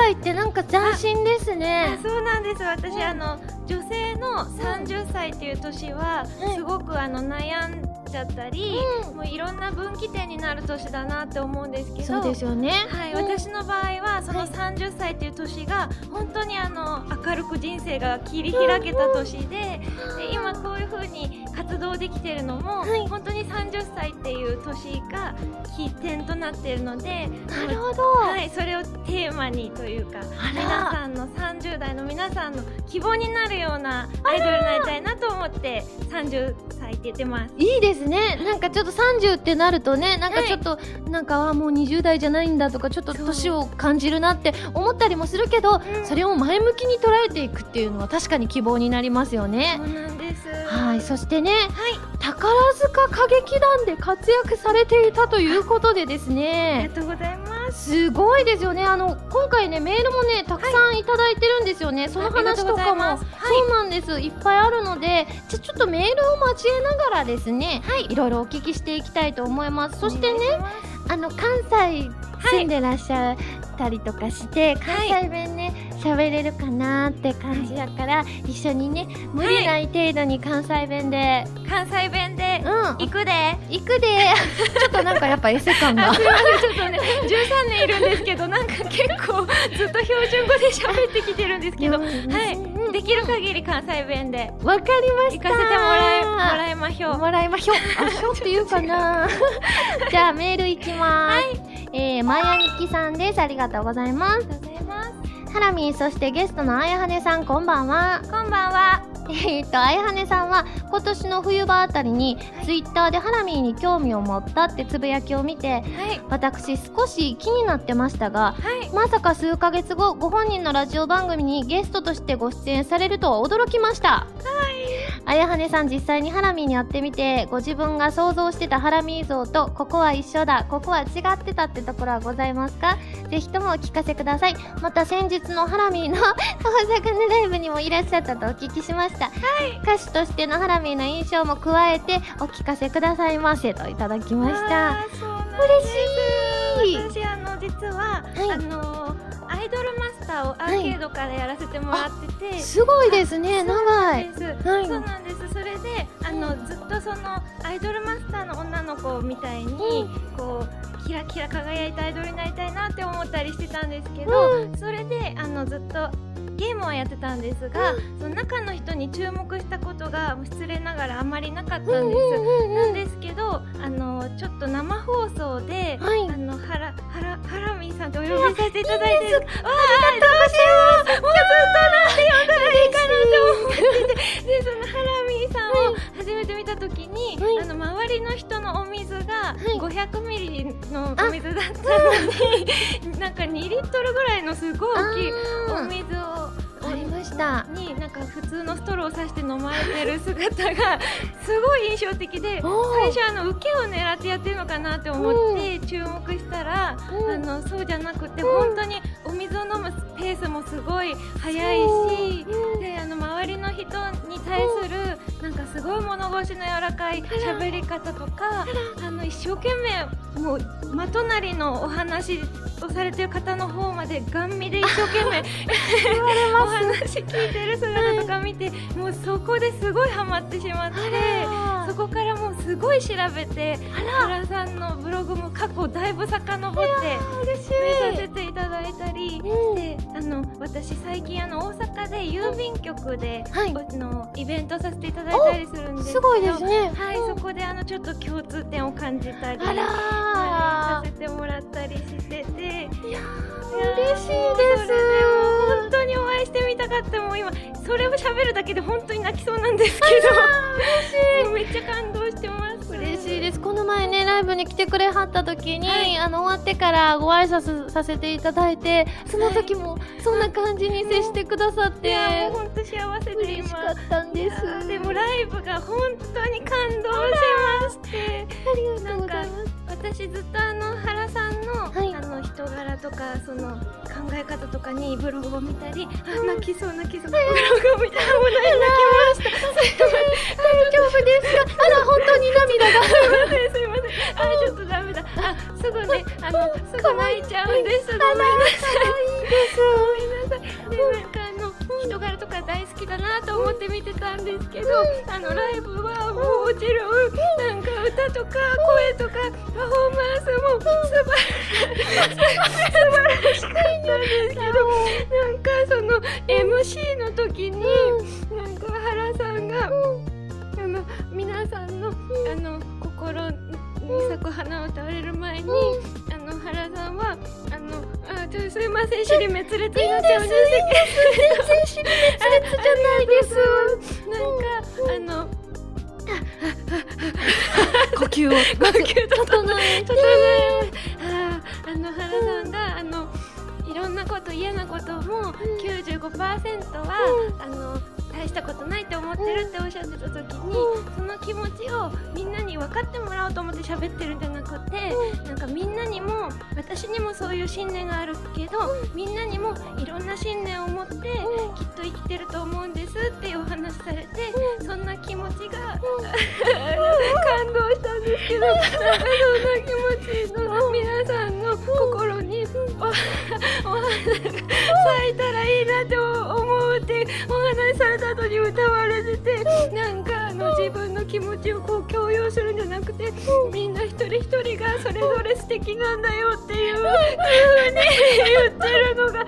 歳ってなんか斬新ですね。そうなんです。私あの女性の30歳っていう年はすごくあの悩んちゃったり、うん、もういろんな分岐点になる年だなって思うんですけどそうですよね、はい、うん、私の場合はその30歳っていう年が本当にあの明るく人生が切り開けた年で,、で今こういう風に活動できてるのも、はい、本当に30歳っていう年が起点となっているのでなるほど、はい、それをテーマにというか皆さんの30代の皆さんの希望になるようなアイドルになりたいなと思って30歳って言ってます。いいですですね。なんかちょっと30ってなるとねなんかちょっと、はい、なんかあもう20代じゃないんだとかちょっと年を感じるなって思ったりもするけど、うん、それを前向きに捉えていくっていうのは確かに希望になりますよね。そうなんです。はい。そしてね、はい、宝塚歌劇団で活躍されていたということでですね。ありがとうございますすごいですよね。あの今回ねメールもねたくさんいただいてるんですよね、はい、その話とかも、はい、そうなんです。いっぱいあるのでじゃちょっとメールを交えながらですね、はい、いろいろお聞きしていきたいと思います。そしてねあの関西住んでらっしゃったりとかして、関西弁ね喋れるかなって感じだから、一緒にね無理ない程度に関西弁で、関西弁で、うん、行くで。行くで。ちょっとなんかやっぱエセ感が。ちょっとね13年いるんですけどなんか結構ずっと標準語で喋ってきてるんですけど、はい、できる限り関西弁で。わかりました。行かせてもらいもらいましょう。もらいましょう。あしょっていうかな。じゃあメールいきます、はい、えー、マヤニキさんです。ありがとうございます。ありがとうございますハラミそしてゲストのあやはねさんこんばんは。こんばんは。えっとあやはねさんは今年の冬場あたりに、はい、ツイッターでハラミーに興味を持ったってつぶやきを見て、はい、私少し気になってましたが、はい、まさか数ヶ月後ご本人のラジオ番組にゲストとしてご出演されるとは驚きました。はい。あやはねさん実際にハラミーに会ってみてご自分が想像してたハラミー像とここは一緒だここは違ってたってところはございますか？ぜひともお聞かせください。また先日のハラミーの 大阪のライブにもいらっしゃったとお聞きしました、はい、歌手としてのハラミーの印象も加えてお聞かせくださいませといただきました。嬉しい。私あの実は、はい、あのアイドルマスターをアーケードからやらせてもらってて、はい、すごいですね。長い。そうなんです。それであのずっとそのアイドルマスターの女の子みたいに、うん、こうキラキラ輝いたアイドルになりたいなって思ったりしてたんですけど、うん、それであのずっとゲームはやってたんですが、うん、その中の人に注目したことが失礼ながらあまりなかったんです、なんですけどあのちょっと生放送で、はい、あのハラハラハラミーさんとお呼びさせていただいてわあどうしよう。もうずっとなんて呼んだらいいかなと思ってて。でそのハラミを初めて見た時に、はい、あの周りの人のお水が500ミリのお水だったの。に、なんか2リットルぐらいのすごい大きいお水をありました。になんか普通のストローをさして飲まれてる姿が すごい印象的で最初あの受けを狙ってやってるのかなって思って注目したら、うん、あのそうじゃなくて、本当にお水を飲むペースもすごい速いし、であの周りの人に対するなんかすごい物腰の柔らかい喋り方とかあの一生懸命もう真隣のお話をされてる方の方までガン見で一生懸命お話聞いてる姿とか見て、もうそこですごいハマってしまってそこからもうすごい調べて原さんのブログも過去だいぶ遡って見させていただいたりして、あの私最近あの大阪で郵便局で、はい。あのイベントさせていただいたりするんですけどすごいですね。はい、うん。そこであのちょっと共通点を感じたりあらはいさせてもらったりしてて。いや嬉嬉しいです。本当にお会いしてみたかったもう今それを喋るだけで本当に泣きそうなんですけど。もうめっちゃ感動してます。嬉しいです。この前ねライブに来てくれはった時に、はい。あの終わってからご挨拶させていただいてその時もそんな感じに接してくださって、いやもう本当幸せで今嬉しかったんです。でもライブが本当に感動しまして。ありがとうございます。私ずっとあの原さんの,、はい。あの人柄とかその考え方とかにブログを見たり、あ泣きそう泣きそう、ブログを見たらもう泣きました。大丈夫ですか？あら本当に涙がせんすいません。あちょっとダメだ。あすぐねあのすぐ泣いちゃうんですごめんなさい。ごめんなさい。でなんかあの人柄とか大好きだなと思って見てたんですけど、あのライブはもうもちろん。なんか歌とか声とかパフォーマンスも素晴らし素晴らしかったんですけどなんかその MC の時に、なんか原さんが、あの皆さんのあの心に咲く花を歌われる前に、あの原さんはあのあちょすいません尻滅裂になっちゃうんです。全然尻滅裂じゃないです。なんかあの呼吸を。呼吸と整え。整え。あーあの原さんがあのいろんなこと嫌なことも95%は、あの大したことないって思ってるっておっしゃってた時に、その気持ちをみんなに分かってもらおうと思って喋ってるんじゃなくて、なんかみんなにも私にもそういう信念があるけど、みんなにもいろんな信念を持って、きっと生きてると思うんですっていうお話されて、そんな気持ちが、感動したんですけど、なん。かそんな気持ちの皆さんの心にお お花が咲いたらいいなって思うってお話しされた後に歌われててなんかあの自分の気持ちをこう共有するんじゃなくてみんな一人一人がそれぞれ素敵なんだよっていう風に言ってるのがも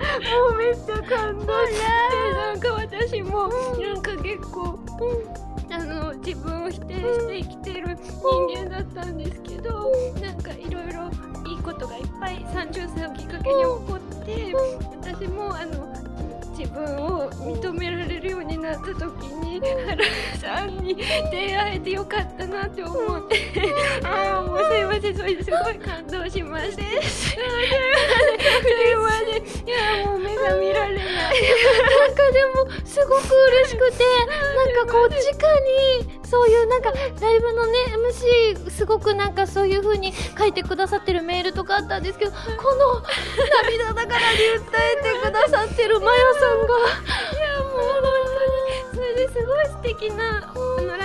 うめっちゃ感動してなんか私もなんか結構。あの自分を否定して生きてる人間だったんですけどなんかいろいろいいことがいっぱい30歳をきっかけに起こって私もあの自分を認められるようになった時に原さんに出会えてよかったなって思って。ああもうすいません。それですごい感動しましてあーすい。ませんすいませんいやもう目が見られない。なんかでもすごく嬉しくてなんかこう直にそういうなんかライブのね MC すごくなんかそういう風に書いてくださってるメールとかあったんですけどこの涙ながらに訴えてくださってるマヤさんが。いやもう本当に。それですごい素敵なあの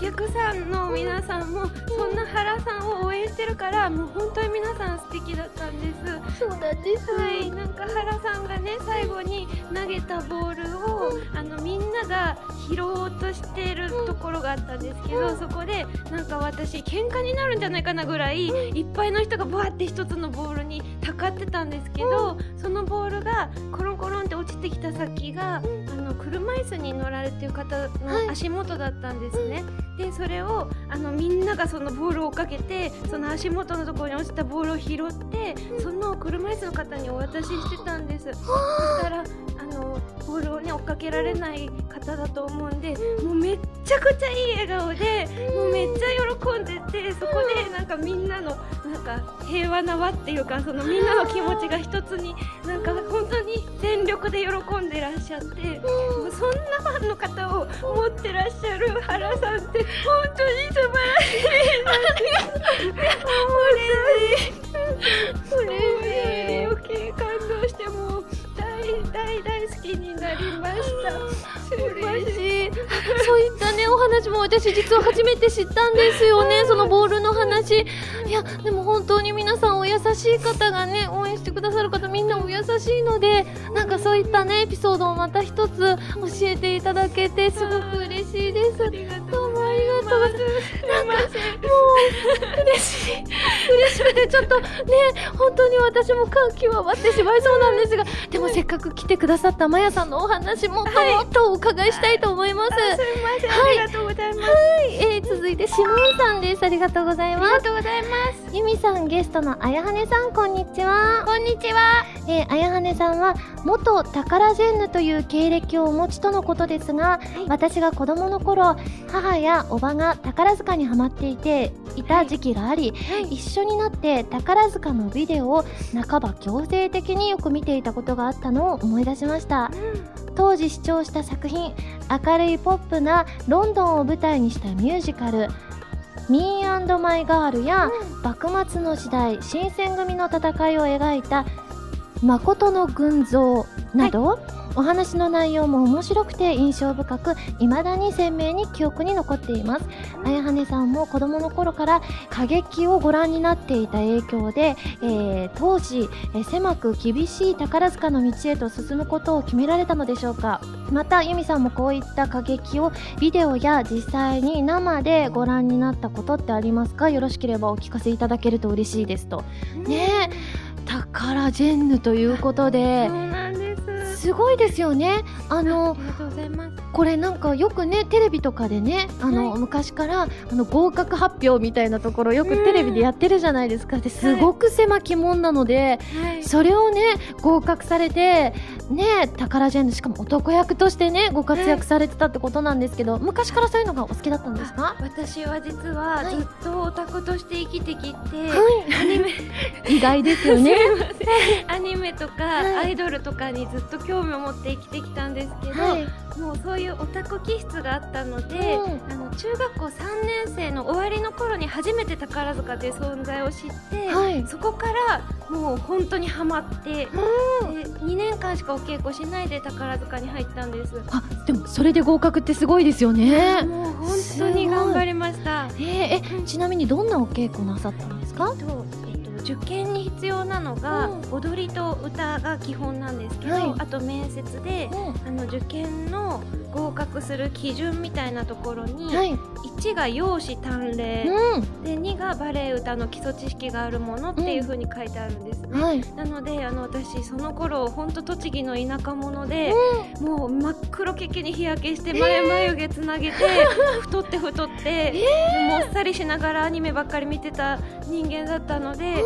客さんの皆さんもそんな原さんを応援してるからもう本当に皆さん素敵だったんです。そうなんです。はい、なんか原さんがね最後に投げたボールを、あのみんなが拾おうとしてるところがあったんですけど、そこでなんか私喧嘩になるんじゃないかなぐらい、いっぱいの人がバーって一つのボールにたかってたんですけど、そのボールがコロンコロンって落ちてきた先が、あの車椅子に乗られてる方はい。の足元だったんですね。でそれをあのみんながそのボールを追っかけてその足元のところに落ちたボールを拾って、その車椅子の方にお渡ししてたんです。そしたらあのボールをね追っかけられない方だと思うんでもうめっちゃくちゃいい笑顔でもうめっちゃ喜んでてそこでなんかみんなのなんか平和な輪っていうかそのみんなの気持ちが一つになんか本当に全力で喜んでらっしゃってもうそんなファンの方を持ってらっしゃる原さんって本当に素晴らしい。なって嬉しい。嬉しい。余計感動してもう大大大好きになりました嬉しい そういったねお話も私実は初めて知ったんですよね。そのボールの話。いやでも本当に皆さんお優しい方がね応援してくださる方みんなお優しいのでなんかそういったねエピソードをまた一つ教えていただけてすごく嬉しいです。どうもありがとうございます。なんかもう嬉しい嬉しくてちょっとね本当に私も感極まってしまいそうなんですがでもせっかく来てくださったまやさんのお話もっともっとお伺いしたいと思います、す。みません、ありがとうござい。ますはい、えー、続いてシモンさんです。ありがとうございます。ありがとうございます。ゆみさんゲストのあやはねさんこんにちは。こんにちは。えー、あやはねさんは元タカラジェンヌという経歴をお持ちとのことですが、私が子供の頃母やおばが宝塚にハマっていてい。た時期があり、一緒になって宝塚のビデオを半ば強制的によく見ていたことがあったのを思い出しました、当時視聴した作品明るいポップなロンドンを舞台にしたミュージカル「Me and My Girl」や、幕末の時代新選組の戦いを描いた「誠の群像」など、お話の内容も面白くて印象深く未だに鮮明に記憶に残っています。あやはねさんも子供の頃から歌劇をご覧になっていた影響で、えー当時、えー狭く厳しい宝塚の道へと進むことを決められたのでしょうか。また由美さんもこういった歌劇をビデオや実際に生でご覧になったことってありますか？よろしければお聞かせいただけると嬉しいですと。ねえ。宝ジェンヌということですごいですよね。あのありがとうございます。これなんかよくねテレビとかでねあの、昔からあの合格発表みたいなところよくテレビでやってるじゃないですか。ですごく狭き門なので、はい。それをね合格されてね宝ジェンヌしかも男役としてねご活躍されてたってことなんですけど、昔からそういうのがお好きだったんですか？私は実ははい。ずっとオタクとして生きてきて、はい。アニメ 意外ですよね。アニメとか、はい。アイドルとかにずっと興味を持って生きてきたんですけど、はい。もうそういうオタク気質があったので、うん。あの中学校3年生の終わりの頃に初めて宝塚という存在を知って、はい。そこからもう本当にハマって、で2年間しかお稽古しないで宝塚に入ったんです。あでもそれで合格ってすごいですよね。もう本当に頑張りました。えーえちなみにどんなお稽古なさったんですか？とえっと受験に必要なのが、うん。踊りと歌が基本なんですけど、はい。あと面接で、あの受験の合格する基準みたいなところに、はい、1が容姿端麗、うで2がバレエ歌の基礎知識があるものっていう風に書いてあるんです。ね。ん、はい、なのであの私その頃本当栃木の田舎者で、もう真っ黒けけに日焼けして眉眉毛つなげて、太って太って、でもっさりしながらアニメばっかり見てた人間だったので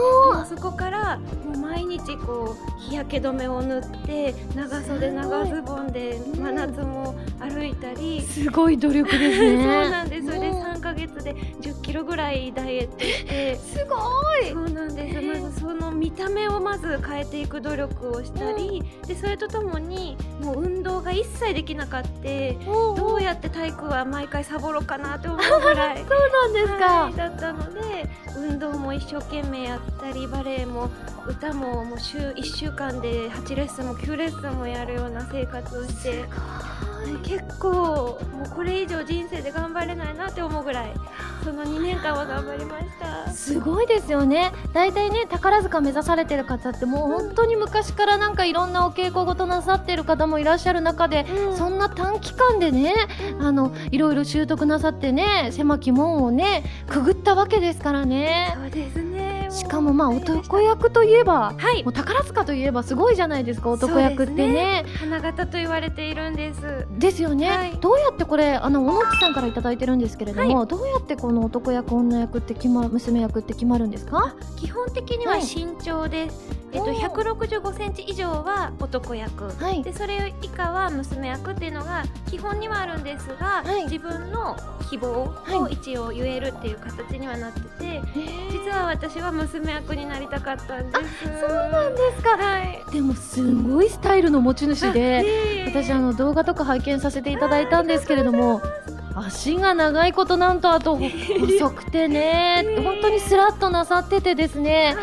そこからもう毎日こう日焼け止めを塗って長袖長ズボンで真夏も歩いたり。すごい努力です そうねなんです。それでうん3ヶ月で10キロぐらいダイエットして、すごい。そうなんです。まずその見た目をまず変えていく努力をしたり、でそれとともにもう運動が一切できなかって、どうやって体育は毎回サボろうかなって思うぐらい。そうなんですか、はいだったので運動も一生懸命やったりバレエも歌ももう週1週間で8レッスンも9レッスンもやるような生活をして結構もうこれ以上人生で頑張れないなって思うぐらいその2年間は頑張りました。すごいですよね。大体ね宝塚目指されてる方ってもう本当に昔からなんかいろんなお稽古事なさってる方もいらっしゃる中で、うん。そんな短期間でねあのいろいろ習得なさってね狭き門をねくぐったわけですからね。そうですねしかもまあ男役といえばはい。もう宝塚といえばすごいじゃないですか男役ってね。花形と言われているんです。ですよね、はい。どうやってこれあの小野木さんからいただいてるんですけれども、どうやってこの男役女役って決ま娘役って決まるんですか？基本的にははい。身長です、えっと、おー。165センチ以上は男役、はい。でそれ以下は娘役っていうのが基本にはあるんですが、はい。自分の希望をはい。一応言えるっていう形にはなってて、実は私は娘役になりたかったんです。そうなんですか。はい。でもすごいスタイルの持ち主で私あの動画とか拝見させていただいたんですけれども足が長いことなんとあと細くてね 本当にスラッとなさっててですね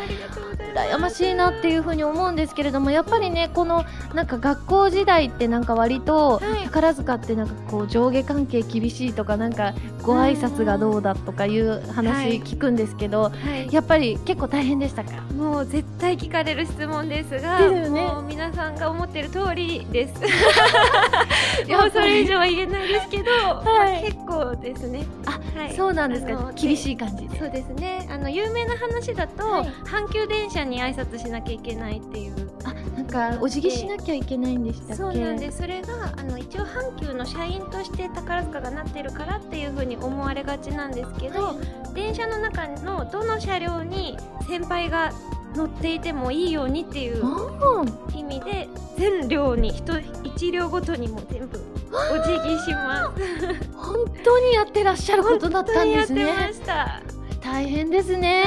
羨ましいなっていうふうに思うんですけれどもやっぱりねこのなんか学校時代ってなんか割とはい。宝塚ってなんかこう上下関係厳しいとかなんかご挨拶がどうだとかいうは話い聞くんですけど、はい。やっぱり結構大変でしたか？もう絶対聞かれる質問ですが、ね。もう皆さんが思ってる通りです。もうそれ以上は言えないですけど、まあ結構ですね。あはい。そうなんですか。厳しい感じで。そうですね。あの有名な話だと、はい。阪急電車に挨拶しなきゃいけないっていう。あなんかお辞儀しなきゃいけないんでしたっけ？そうなんです。それがあの一応阪急の社員として宝塚がなってるからっていう風に思われがちなんですけど、電車の中のどの車両に先輩が乗っていてもいいようにっていうあ意味で全両に一一両ごとにも全部お辞儀します。ー本当にやってらっしゃることだったんですね本当にやってました。大変ですね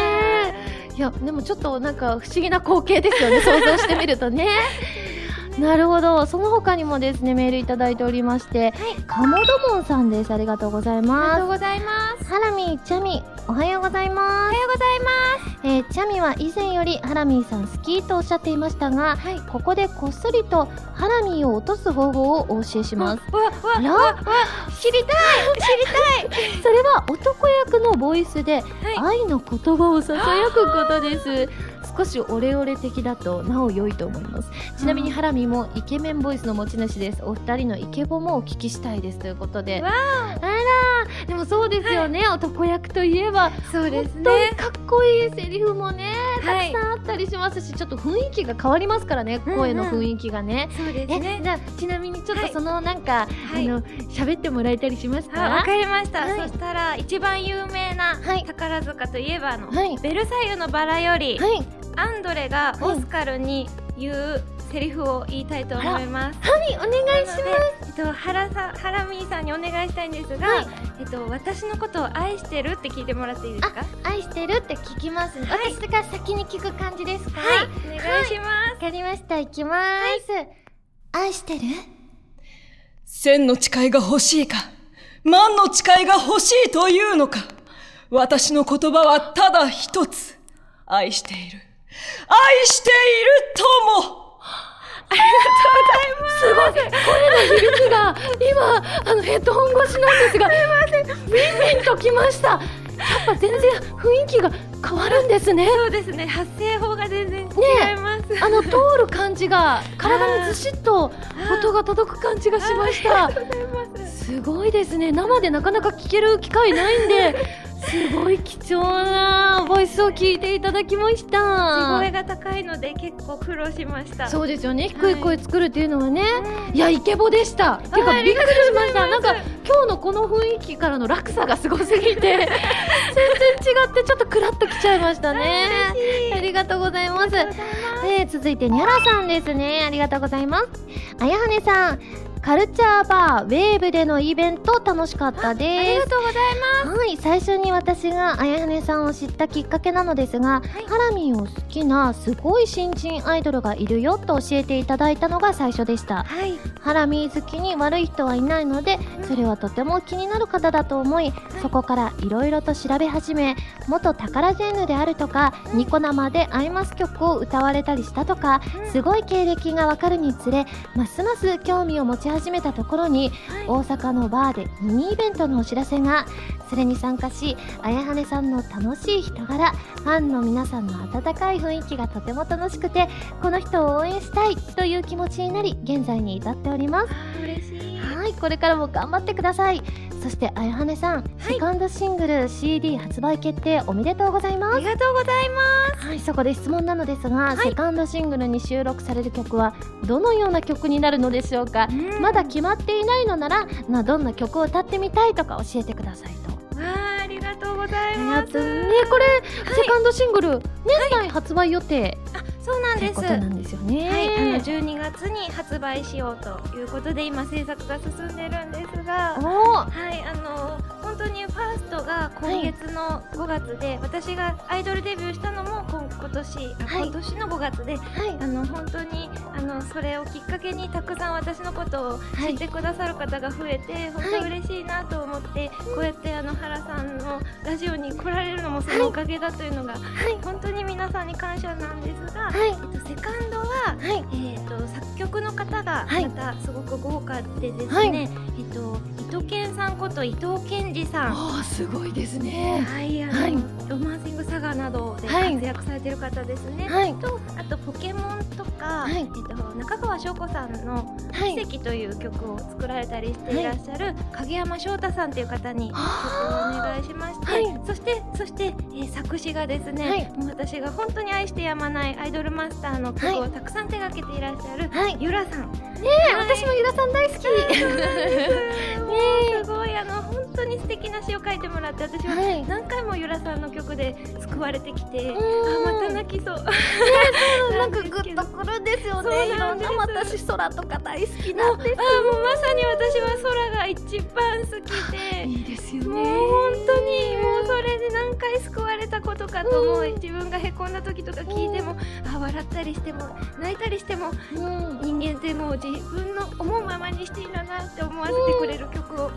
いやでもちょっとなんか不思議な光景ですよね。想像してみるとね。なるほど。その他にもですねメールいただいておりまして、カモドモンさんです。ありがとうございありがまとうございます。すハラミーチャミおはようございます。おはようございます。えーチャミは以前よりハラミーさん好きとおっしゃっていましたが、はい。ここでこっそりとハラミーを落とす方法をお教えします。わわわわ知りたい。知り それは男役のボイスでたい。はい。愛の言葉をささやくことです少しオレオレ的だとなお良いと思います。ちなみにハラミもイケメンボイスの持ち主です。お二人のイケボもお聞きしたいですということで。わあ。らでもそうですよね、男役といえばそうです本当にね。かっこいいセリフもねたはい。くさんあったりしますし、ちょっと雰囲気が変わりますからねうんうん。声の雰囲気がね、そうですえね。じゃあちなみにちょっはい。とそのなんか、はい。あの喋ってもらえたりしますあ、わかかりました。はい。そしたら一番有名なはい。宝塚といえばあの、はい。ベルサイユのバラより、はいアンドレがオスカルに言うセリフを言いたいと思います。はいお願いします。えっと、ハラさん、ハラミーさんにお願いしたいんですが、はい。えっと、私のことを愛してるって聞いてもらっていいですか？愛してるって聞きます、ねはい。私が先に聞く感じですか？はい、お願いします。わかりました。いきます、愛してる？千の誓いが欲しいか？万の誓いが欲しいというのか？私の言葉はただ一つ。愛している。愛しているともすごい声の響きが今あのヘッドホン越しなんですがすいませんビンビンときました。やっぱ全然雰囲気が変わるんですね。そうですね、発声法が全然違います。あの通る感じが体にずしっと音が届く感じがしました。ありがとうございます。すごいですね。生でなかなか聞ける機会ないんで すごい貴重なボイスを聞いていただきました。地声が高いので結構苦労しました。そうですよね。低い声作るっていうのはね、いやイケボでした。ていうかびっくりしました。なんか今日のこの雰囲気からの落差がすごすぎて 全然違ってちょっとクラッときちゃいましたね。ありがとうございます。えー続いてニャラさんですね。ありがとうございます。あやはねさんカルチャーバーウェーブでのイベント楽しかったですありがとうございます。はい、最初に私があやはねさんを知ったきっかけなのですが、ハラミーを好きなすごい新人アイドルがいるよと教えていただいたのが最初でした。はい。ハラミー好きに悪い人はいないので、それはとても気になる方だと思い、そこからいろいろと調べ始め、元宝ジェンヌであるとか、ニコ生でアイマス曲を歌われたりしたとか、すごい経歴がわかるにつれ、ますます興味を持ち始めたところに、大阪のバーでミニイベントのお知らせがそれに参加しあやはねさんの楽しい人柄ファンの皆さんの温かい雰囲気がとても楽しくてこの人を応援したいという気持ちになり現在に至っております。嬉しい。はいこれからも頑張ってください。そしてあやはねさん、セカンドシングル CD 発売決定おめでとうございます。ありがとうございまはい、そこで質問なのですが、セカンドシングルに収録される曲はどのような曲になるのでしょうか、す。まだ決まっていないのなら、まあ、どんな曲を歌ってみたいとか教えてくださいと。わあ、ありがとうございやます。ね、これ、セカンドシングル、年内発売予定そうなんです。ということなんですよね。はい、あの12月に発売しようということで今制作が進んでるんですが、おはい、あの本当にファーストが今月の5月で、私がアイドルデビューしたのも今今年あ、はい。今年の5月ではい。あの本当にあのそれをきっかけにたくさん私のことを知ってくださる方が増えて、本当嬉しいなと思って、こうやってあの原さんのラジオに来られるのもそのおかげだというのが、本当に皆さんに感謝なんですが、はい。えっと、セカンドは、はい。えっと作曲の方がはい。またすごく豪華でですね、はい。えっと伊藤健さんこと伊藤健二さん。ああすごいですね。はい、あの、はい。ロマンシングサガなどではい。活躍されてる方ですね。はい。と、あとポケモンとか、はい。えっと中川翔子さんのはい奇跡という曲を作られたりしていらっしゃる影山翔太さんという方に曲をお願いしまして、はいそしてそして、えー作詞がですね、はい。もう私が本当に愛してやまないアイドルマスターの曲はをたくさん手掛けていらっしゃる、はい。ゆらさん。ねえ私もゆらさん大好き。すごいあの本当に素敵な詩を書いてもらって私ははい。何回もゆらさんの曲で救われてきて、ん。あまた泣きそう。なんかグッとくるんですよね。そういろなんな私空とか大好きなんです。あもうまさに私は空が一番好きで。いいですよもう本当にもうそれで何回救われたことかと思い、自分がへこんだ時とか聞いても、あ笑ったりしても泣いたりしてもうん。人間ってもう自分の思うままにしていいんだなって思わせてくれる曲を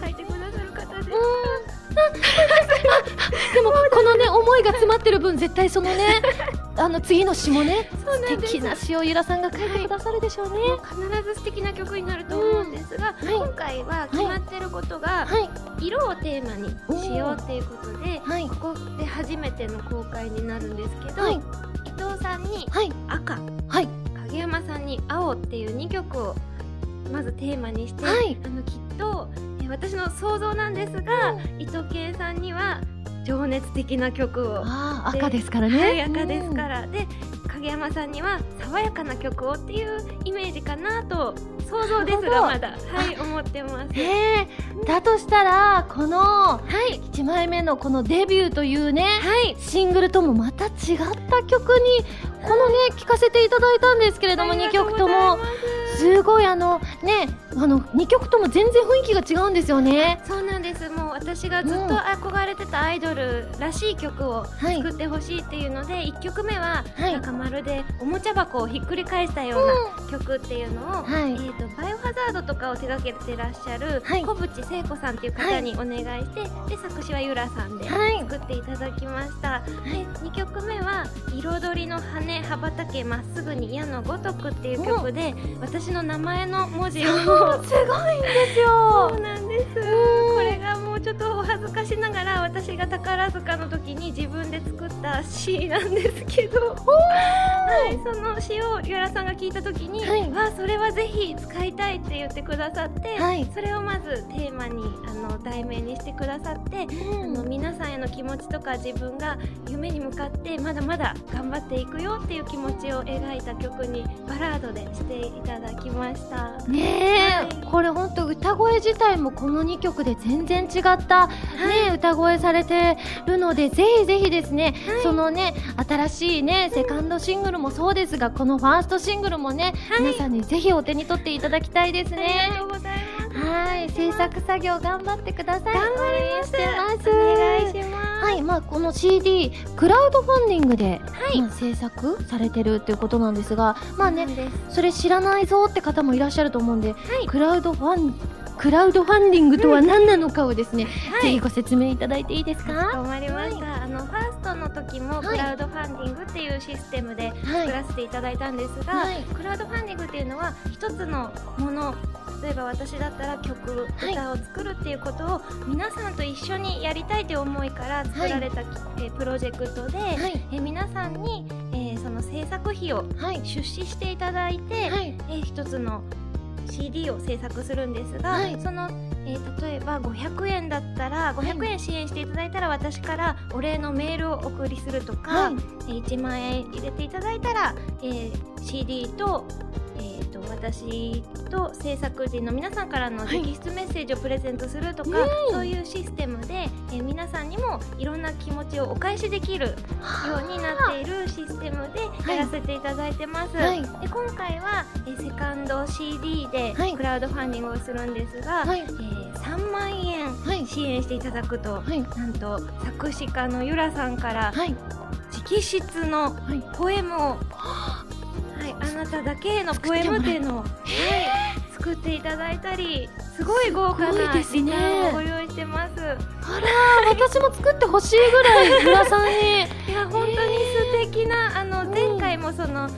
書いてくださる方です。でもこのね思いが詰まってる分絶対そのねあの次の詩もね素敵な詩をゆらさんが書いてくださるでしょうね。必ず素敵な曲になると思うんですが、今回は決まってることが、はい。色をテーマにしようっていうことで、はい。ここで初めての公開になるんですけど、はい。伊藤さんにはい。赤はい。影山さんに青っていう2曲をまずテーマにして、はい。あのきっとえ私の想像なんですが、伊藤健さんには情熱的な曲を。赤ですからね。はい、赤ですから、で影山さんには爽やかな曲をっていうイメージかなと想像ですがまだ。はい思ってます。うんえー、だとしたらこのはい。1枚目のこのデビューというねはい。シングルともまた違った曲にこのね聴かせていただいたんですけれども2曲とも。すごいあのねあの2曲とも全然雰囲気が違うんですよね。そうなんです。もう私がずっと憧れてたアイドルらしい曲をはい。作ってほしいっていうので、1曲目は、はい。なんかまるでおもちゃ箱をひっくり返したような曲っていうのを、はい。えー、とバイオハザードとかを手掛けてらっしゃるはい。小渕聖子さんっていう方にお願いして、で作詞はゆらさんではい。作っていただきました、で2曲目は「彩りの羽羽ばたけまっすぐに矢のごとく」っていう曲で私の名前の文字をすごいんですよ。そうなんです。これがもうちょっとお恥ずかしながら私が宝塚の時に自分で作った詩なんですけど、はい、その詩をゆらさんが聞いた時に、はい。わあそれはぜひ使いたいって言ってくださって、はい。それをまずテーマにあの題名にしてくださって、あの皆さんへの気持ちとか自分が夢に向かってまだまだ頑張っていくよっていう気持ちを描いた曲にバラードでしていただきました。ねこれ本当歌声自体もこの2曲で全然違った、ね歌声されてるのでぜひぜひですね、そのね新しいねセカンドシングルもそうですがこのファーストシングルもね、皆さんにぜひお手に取っていただきたいですありねがとうございます。はい制作作業頑張ってください。頑張ります。ます。お願いします。はい、まあ、この CD クラウドファンディングで、い。まあ、制作されてるっていうことなんですがまあねそれ知らないぞって方もいらっしゃると思うんで、クラウドファンクラウドファンディングとは何なのかをですね、ぜひご説明いただいていいですか？頑張りました、時もはい。クラウドファンディングっていうシステムではい。作らせていただいたんですが、はい。クラウドファンディングっていうのは一つのもの例えば私だったら曲、はい。歌を作るっていうことを皆さんと一緒にやりたいという思いから作られた、えープロジェクトで、はい。えー皆さんに、えーその制作費をはい。出資していただいて、はい。えー一つの CD を制作するんですが、はい。その、えー例えば500円だったら500円支援していただいたら私からお礼のメールをお送りするとか、はい。えー1万円入れていただいたら、えー CD と,、えーと私と制作陣の皆さんからのはい。直筆メッセージをプレゼントするとか、そういうシステムで、えー皆さんにもいろんな気持ちをお返しできるようになっているシステムでやらせていただいてます。はい。で今回は、えーセカンド CD ではい。クラウドファンディングをするんですが、はい。えー3万円はい。支援していただくと、はい。なんと作詞家のゆらさんからはい。直筆のはい。ポエムを、はい、あなただけへのポエムっていうのを、はい、作っていただいたりすごい豪華なですね。リターンをご用意してます。あら私も作ってほしいぐらい 浦さんに。いや本当に素敵なあの前回もその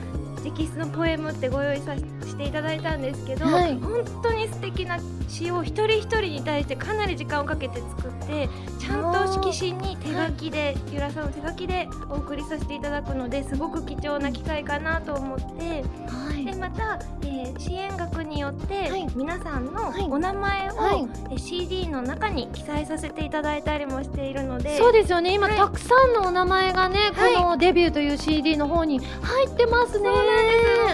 直筆のポエムってご用意させていただいたんですけど、はい。本当に素敵な詩を一人一人に対してかなり時間をかけて作ってちゃんと色紙に手書きでゆらさんの手書きでお送りさせていただくのですごく貴重な機会かなと思ってはい。でまた、えー支援額によって、はい。皆さんのはい。お名前を、はい。えー CD の中に記載させていただいたりもしているのでそうですよね。今、はい。たくさんのお名前がね、のデビューという CD の方に入ってますね。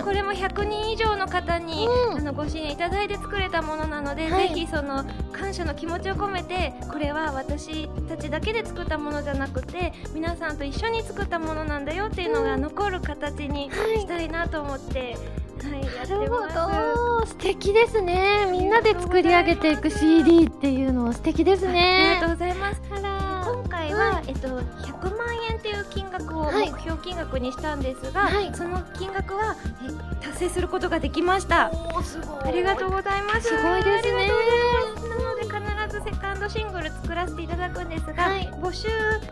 これも100人以上の方に、うん。あのご支援いただいて作れたものなので、はい。ぜひその感謝の気持ちを込めてこれは私たちだけで作ったものじゃなくて皆さんと一緒に作ったものなんだよっていうのが残る形にはいしたいなと思って、はい。やってなるほ。ど。素敵ですね。みんなで作り上げていく CD っていうのは素敵ですありねがとうございます。あら今回は、えっと、100万円っていう金額をはい。目標金額にしたんですが、はい。その金額はえ達成することができました。おすごありがとうございます。すごいですねドシングル作らせていただくんですが、はい。募集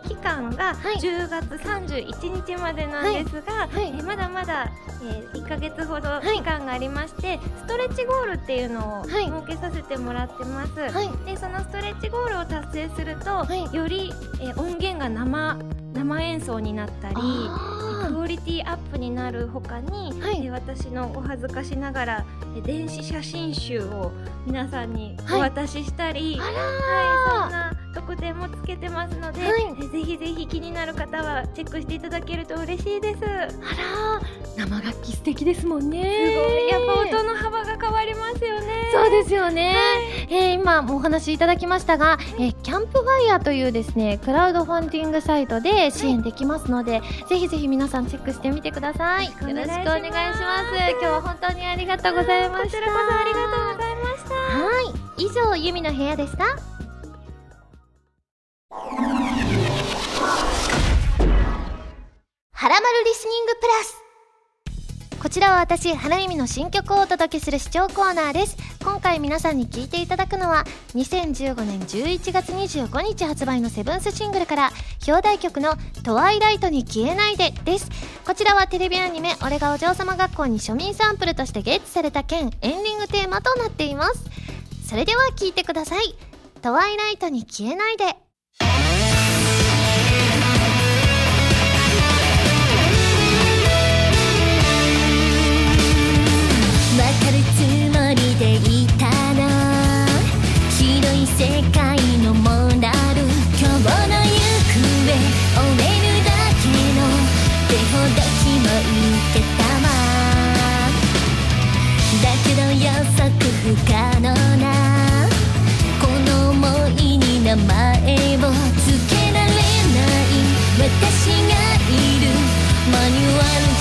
期間がはい。10月31日までなんですが、はい。えまだまだ、え1ヶ月ほどい期間がありまして、ストレッチゴールっていうのをはい。設けさせてもらってます。はい。でそのストレッチゴールを達成すると、はい。より、えー音源が生生演奏になったり。あクオリティアップになるほかに、はい。え私のお恥ずかしながらえ電子写真集を皆さんにおはい。渡ししたり、あはいらそんな特典もつけてますので、はい。えぜひぜひ気になる方はチェックしていただけると嬉しいです。すごいあら生楽器素敵ですもんね。やっぱ音の幅が変わりますよね。そうですよね、えー今お話しいただきましたが、えーキャンプファイヤーというですねクラウドファンディングサイトで支援できますので、ぜひぜひ皆さんチェックしてみてください。よろしくお願いします。今日は本当にありがとうございました。こちらこそありがとうございました。はい。以上ユミの部屋でしたはらまるリスニングプラスこちらは私、花由美の新曲をお届けする視聴コーナーです。今回皆さんに聴いていただくのは、2015年11月25日発売のセブンスシングルから、表題曲のトワイライトに消えないでです。こちらはテレビアニメ、俺がお嬢様学校に庶民サンプルとしてゲットされた件、エンディングテーマとなっています。それでは聴いてください。トワイライトに消えないで。けど予測不可能な。この想いに名前をつけられない。私がいる。マニュアル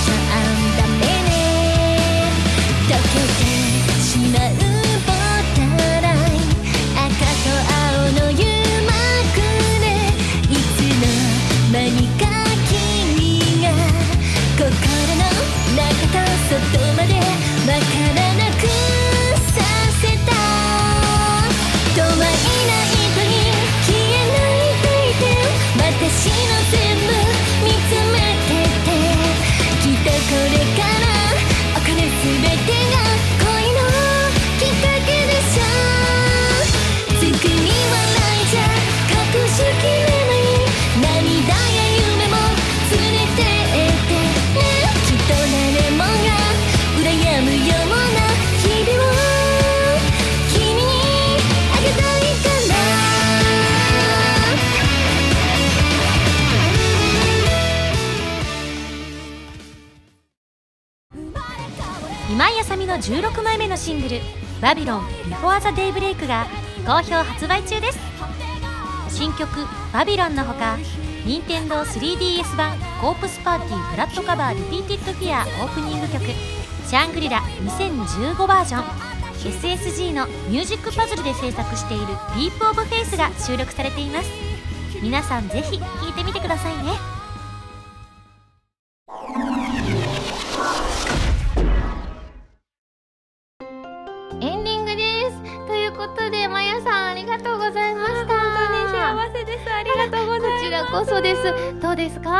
の16枚目のシングル「 Babylon Before the Daybreak」が好評発売中です。新曲「バビロン」のほか任天堂 3DS 版「コープスパーティー BloodCovered Repeated Fear」オープニング曲「 Shangri-La 2015バージョン」SSG のミュージックパズルで制作している「 Deep of Faith が収録されています。皆さんぜひ聴いてみてくださいね。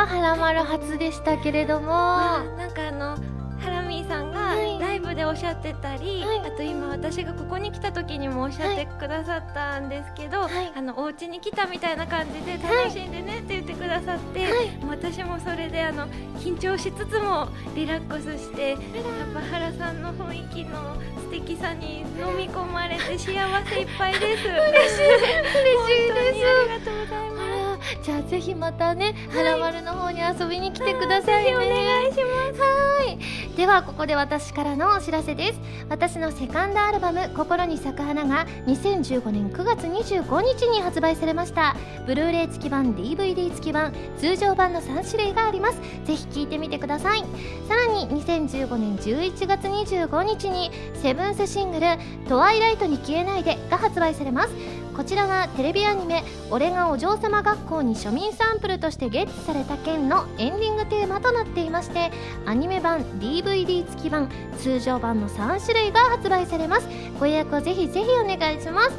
どうですかはらまる初でしたけれども。あなんかあのハラミーさんがはい。ライブでおっしゃってたり、はい。あと今私がここに来た時にもおっしゃってくださったんですけど、はい。あのお家に来たみたいな感じで楽しんでねって言ってくださって、もう私もそれであの緊張しつつもリラックスしてやっぱ原さんの雰囲気の素敵さに飲み込まれて幸せいっぱいです。嬉しい。嬉しいです。ありがとうございますじゃあぜひまたね、はらまるの方に遊びに来てくださいね。お願いします。はい。ではここで私からのお知らせです。私のセカンドアルバム心に咲く花が2015年9月25日に発売されました。ブルーレイ付き版、DVD 付き版、通常版の3種類があります。ぜひ聴いてみてください。さらに2015年11月25日にセブンスシングル「トワイライトに消えないで」が発売されます。こちらはテレビアニメ「俺がお嬢様学校に庶民サンプルとしてゲットされた件」のエンディングテーマとなっていましてアニメ版 DVD 付き版通常版の3種類が発売されます。ご予約をぜひぜひお願いします。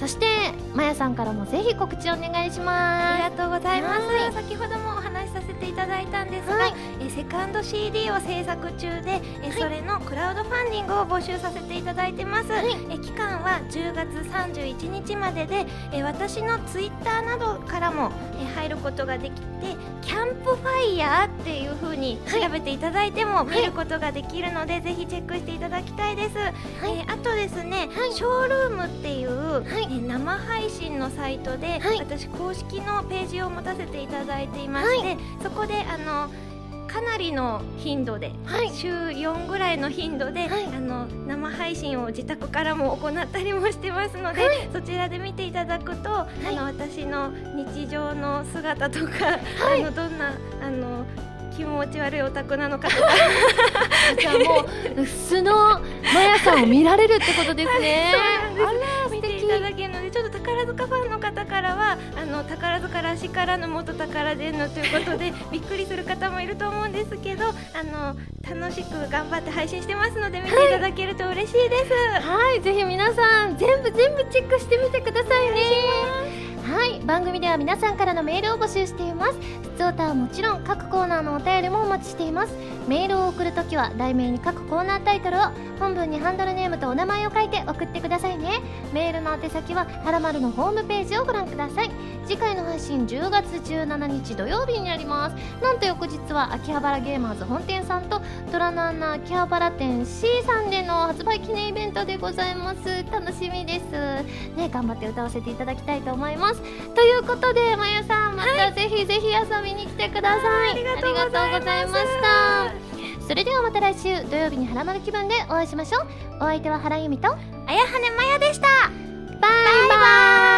そしてまやさんからもぜひ告知お願いしあまりがとうございます、はい。先ほどもお話しさせていただいたんですが、はい。えセカンド CD を制作中で、えそれのクラウドファンディングを募集させていただいてます、え期間は10月31日までで、え私のツイッターなどからも、え入ることができてキャンプファイヤーっていう風に調べていただいても見ることができるので、ぜひチェックしていただきたいです、えあとですね、ショールームっていう、え生配信のサイトで、はい。私公式のページを持たせていただいていまして、そこであのかなりの頻度で、はい。週4ぐらいの頻度で、はい。あの生配信を自宅からも行ったりもしてますので、そちらで見ていただくと、あの私の日常の姿とか、あのどんなあの気持ち悪いオタクなのかとか。す じゃあもう素のまやさんを見られるってことですね。そうなんです。見ていただけるのでちょっと宝塚ファンの方からはあの宝塚らしからぬ元宝でんのということで びっくりする方もいると思うんですけどあの楽しく頑張って配信してますので見ていただけると嬉しいです。はい、ぜひ皆さん全部全部チェックしてみてくださいね。はい、番組では皆さんからのメールを募集しています。普通歌はもちろん各コーナーのお便りもお待ちしています。メールを送るときは題名に各コーナータイトルを本文にハンドルネームとお名前を書いて送ってくださいね。メールの宛先ははらまるのホームページをご覧ください。次回の配信10月17日土曜日になります。なんと翌日は秋葉原ゲーマーズ本店さんと虎の穴秋葉原店 C さんでの発売記念イベントでございます楽しみですね頑張って歌わせていただきたいと思いますということでまゆさんまたぜひぜひ遊びに来てください、ありがとうございました。それではまた来週土曜日にハラマル気分でお会いしましょう。お相手は原由美とあやはねまやでした。バイバイ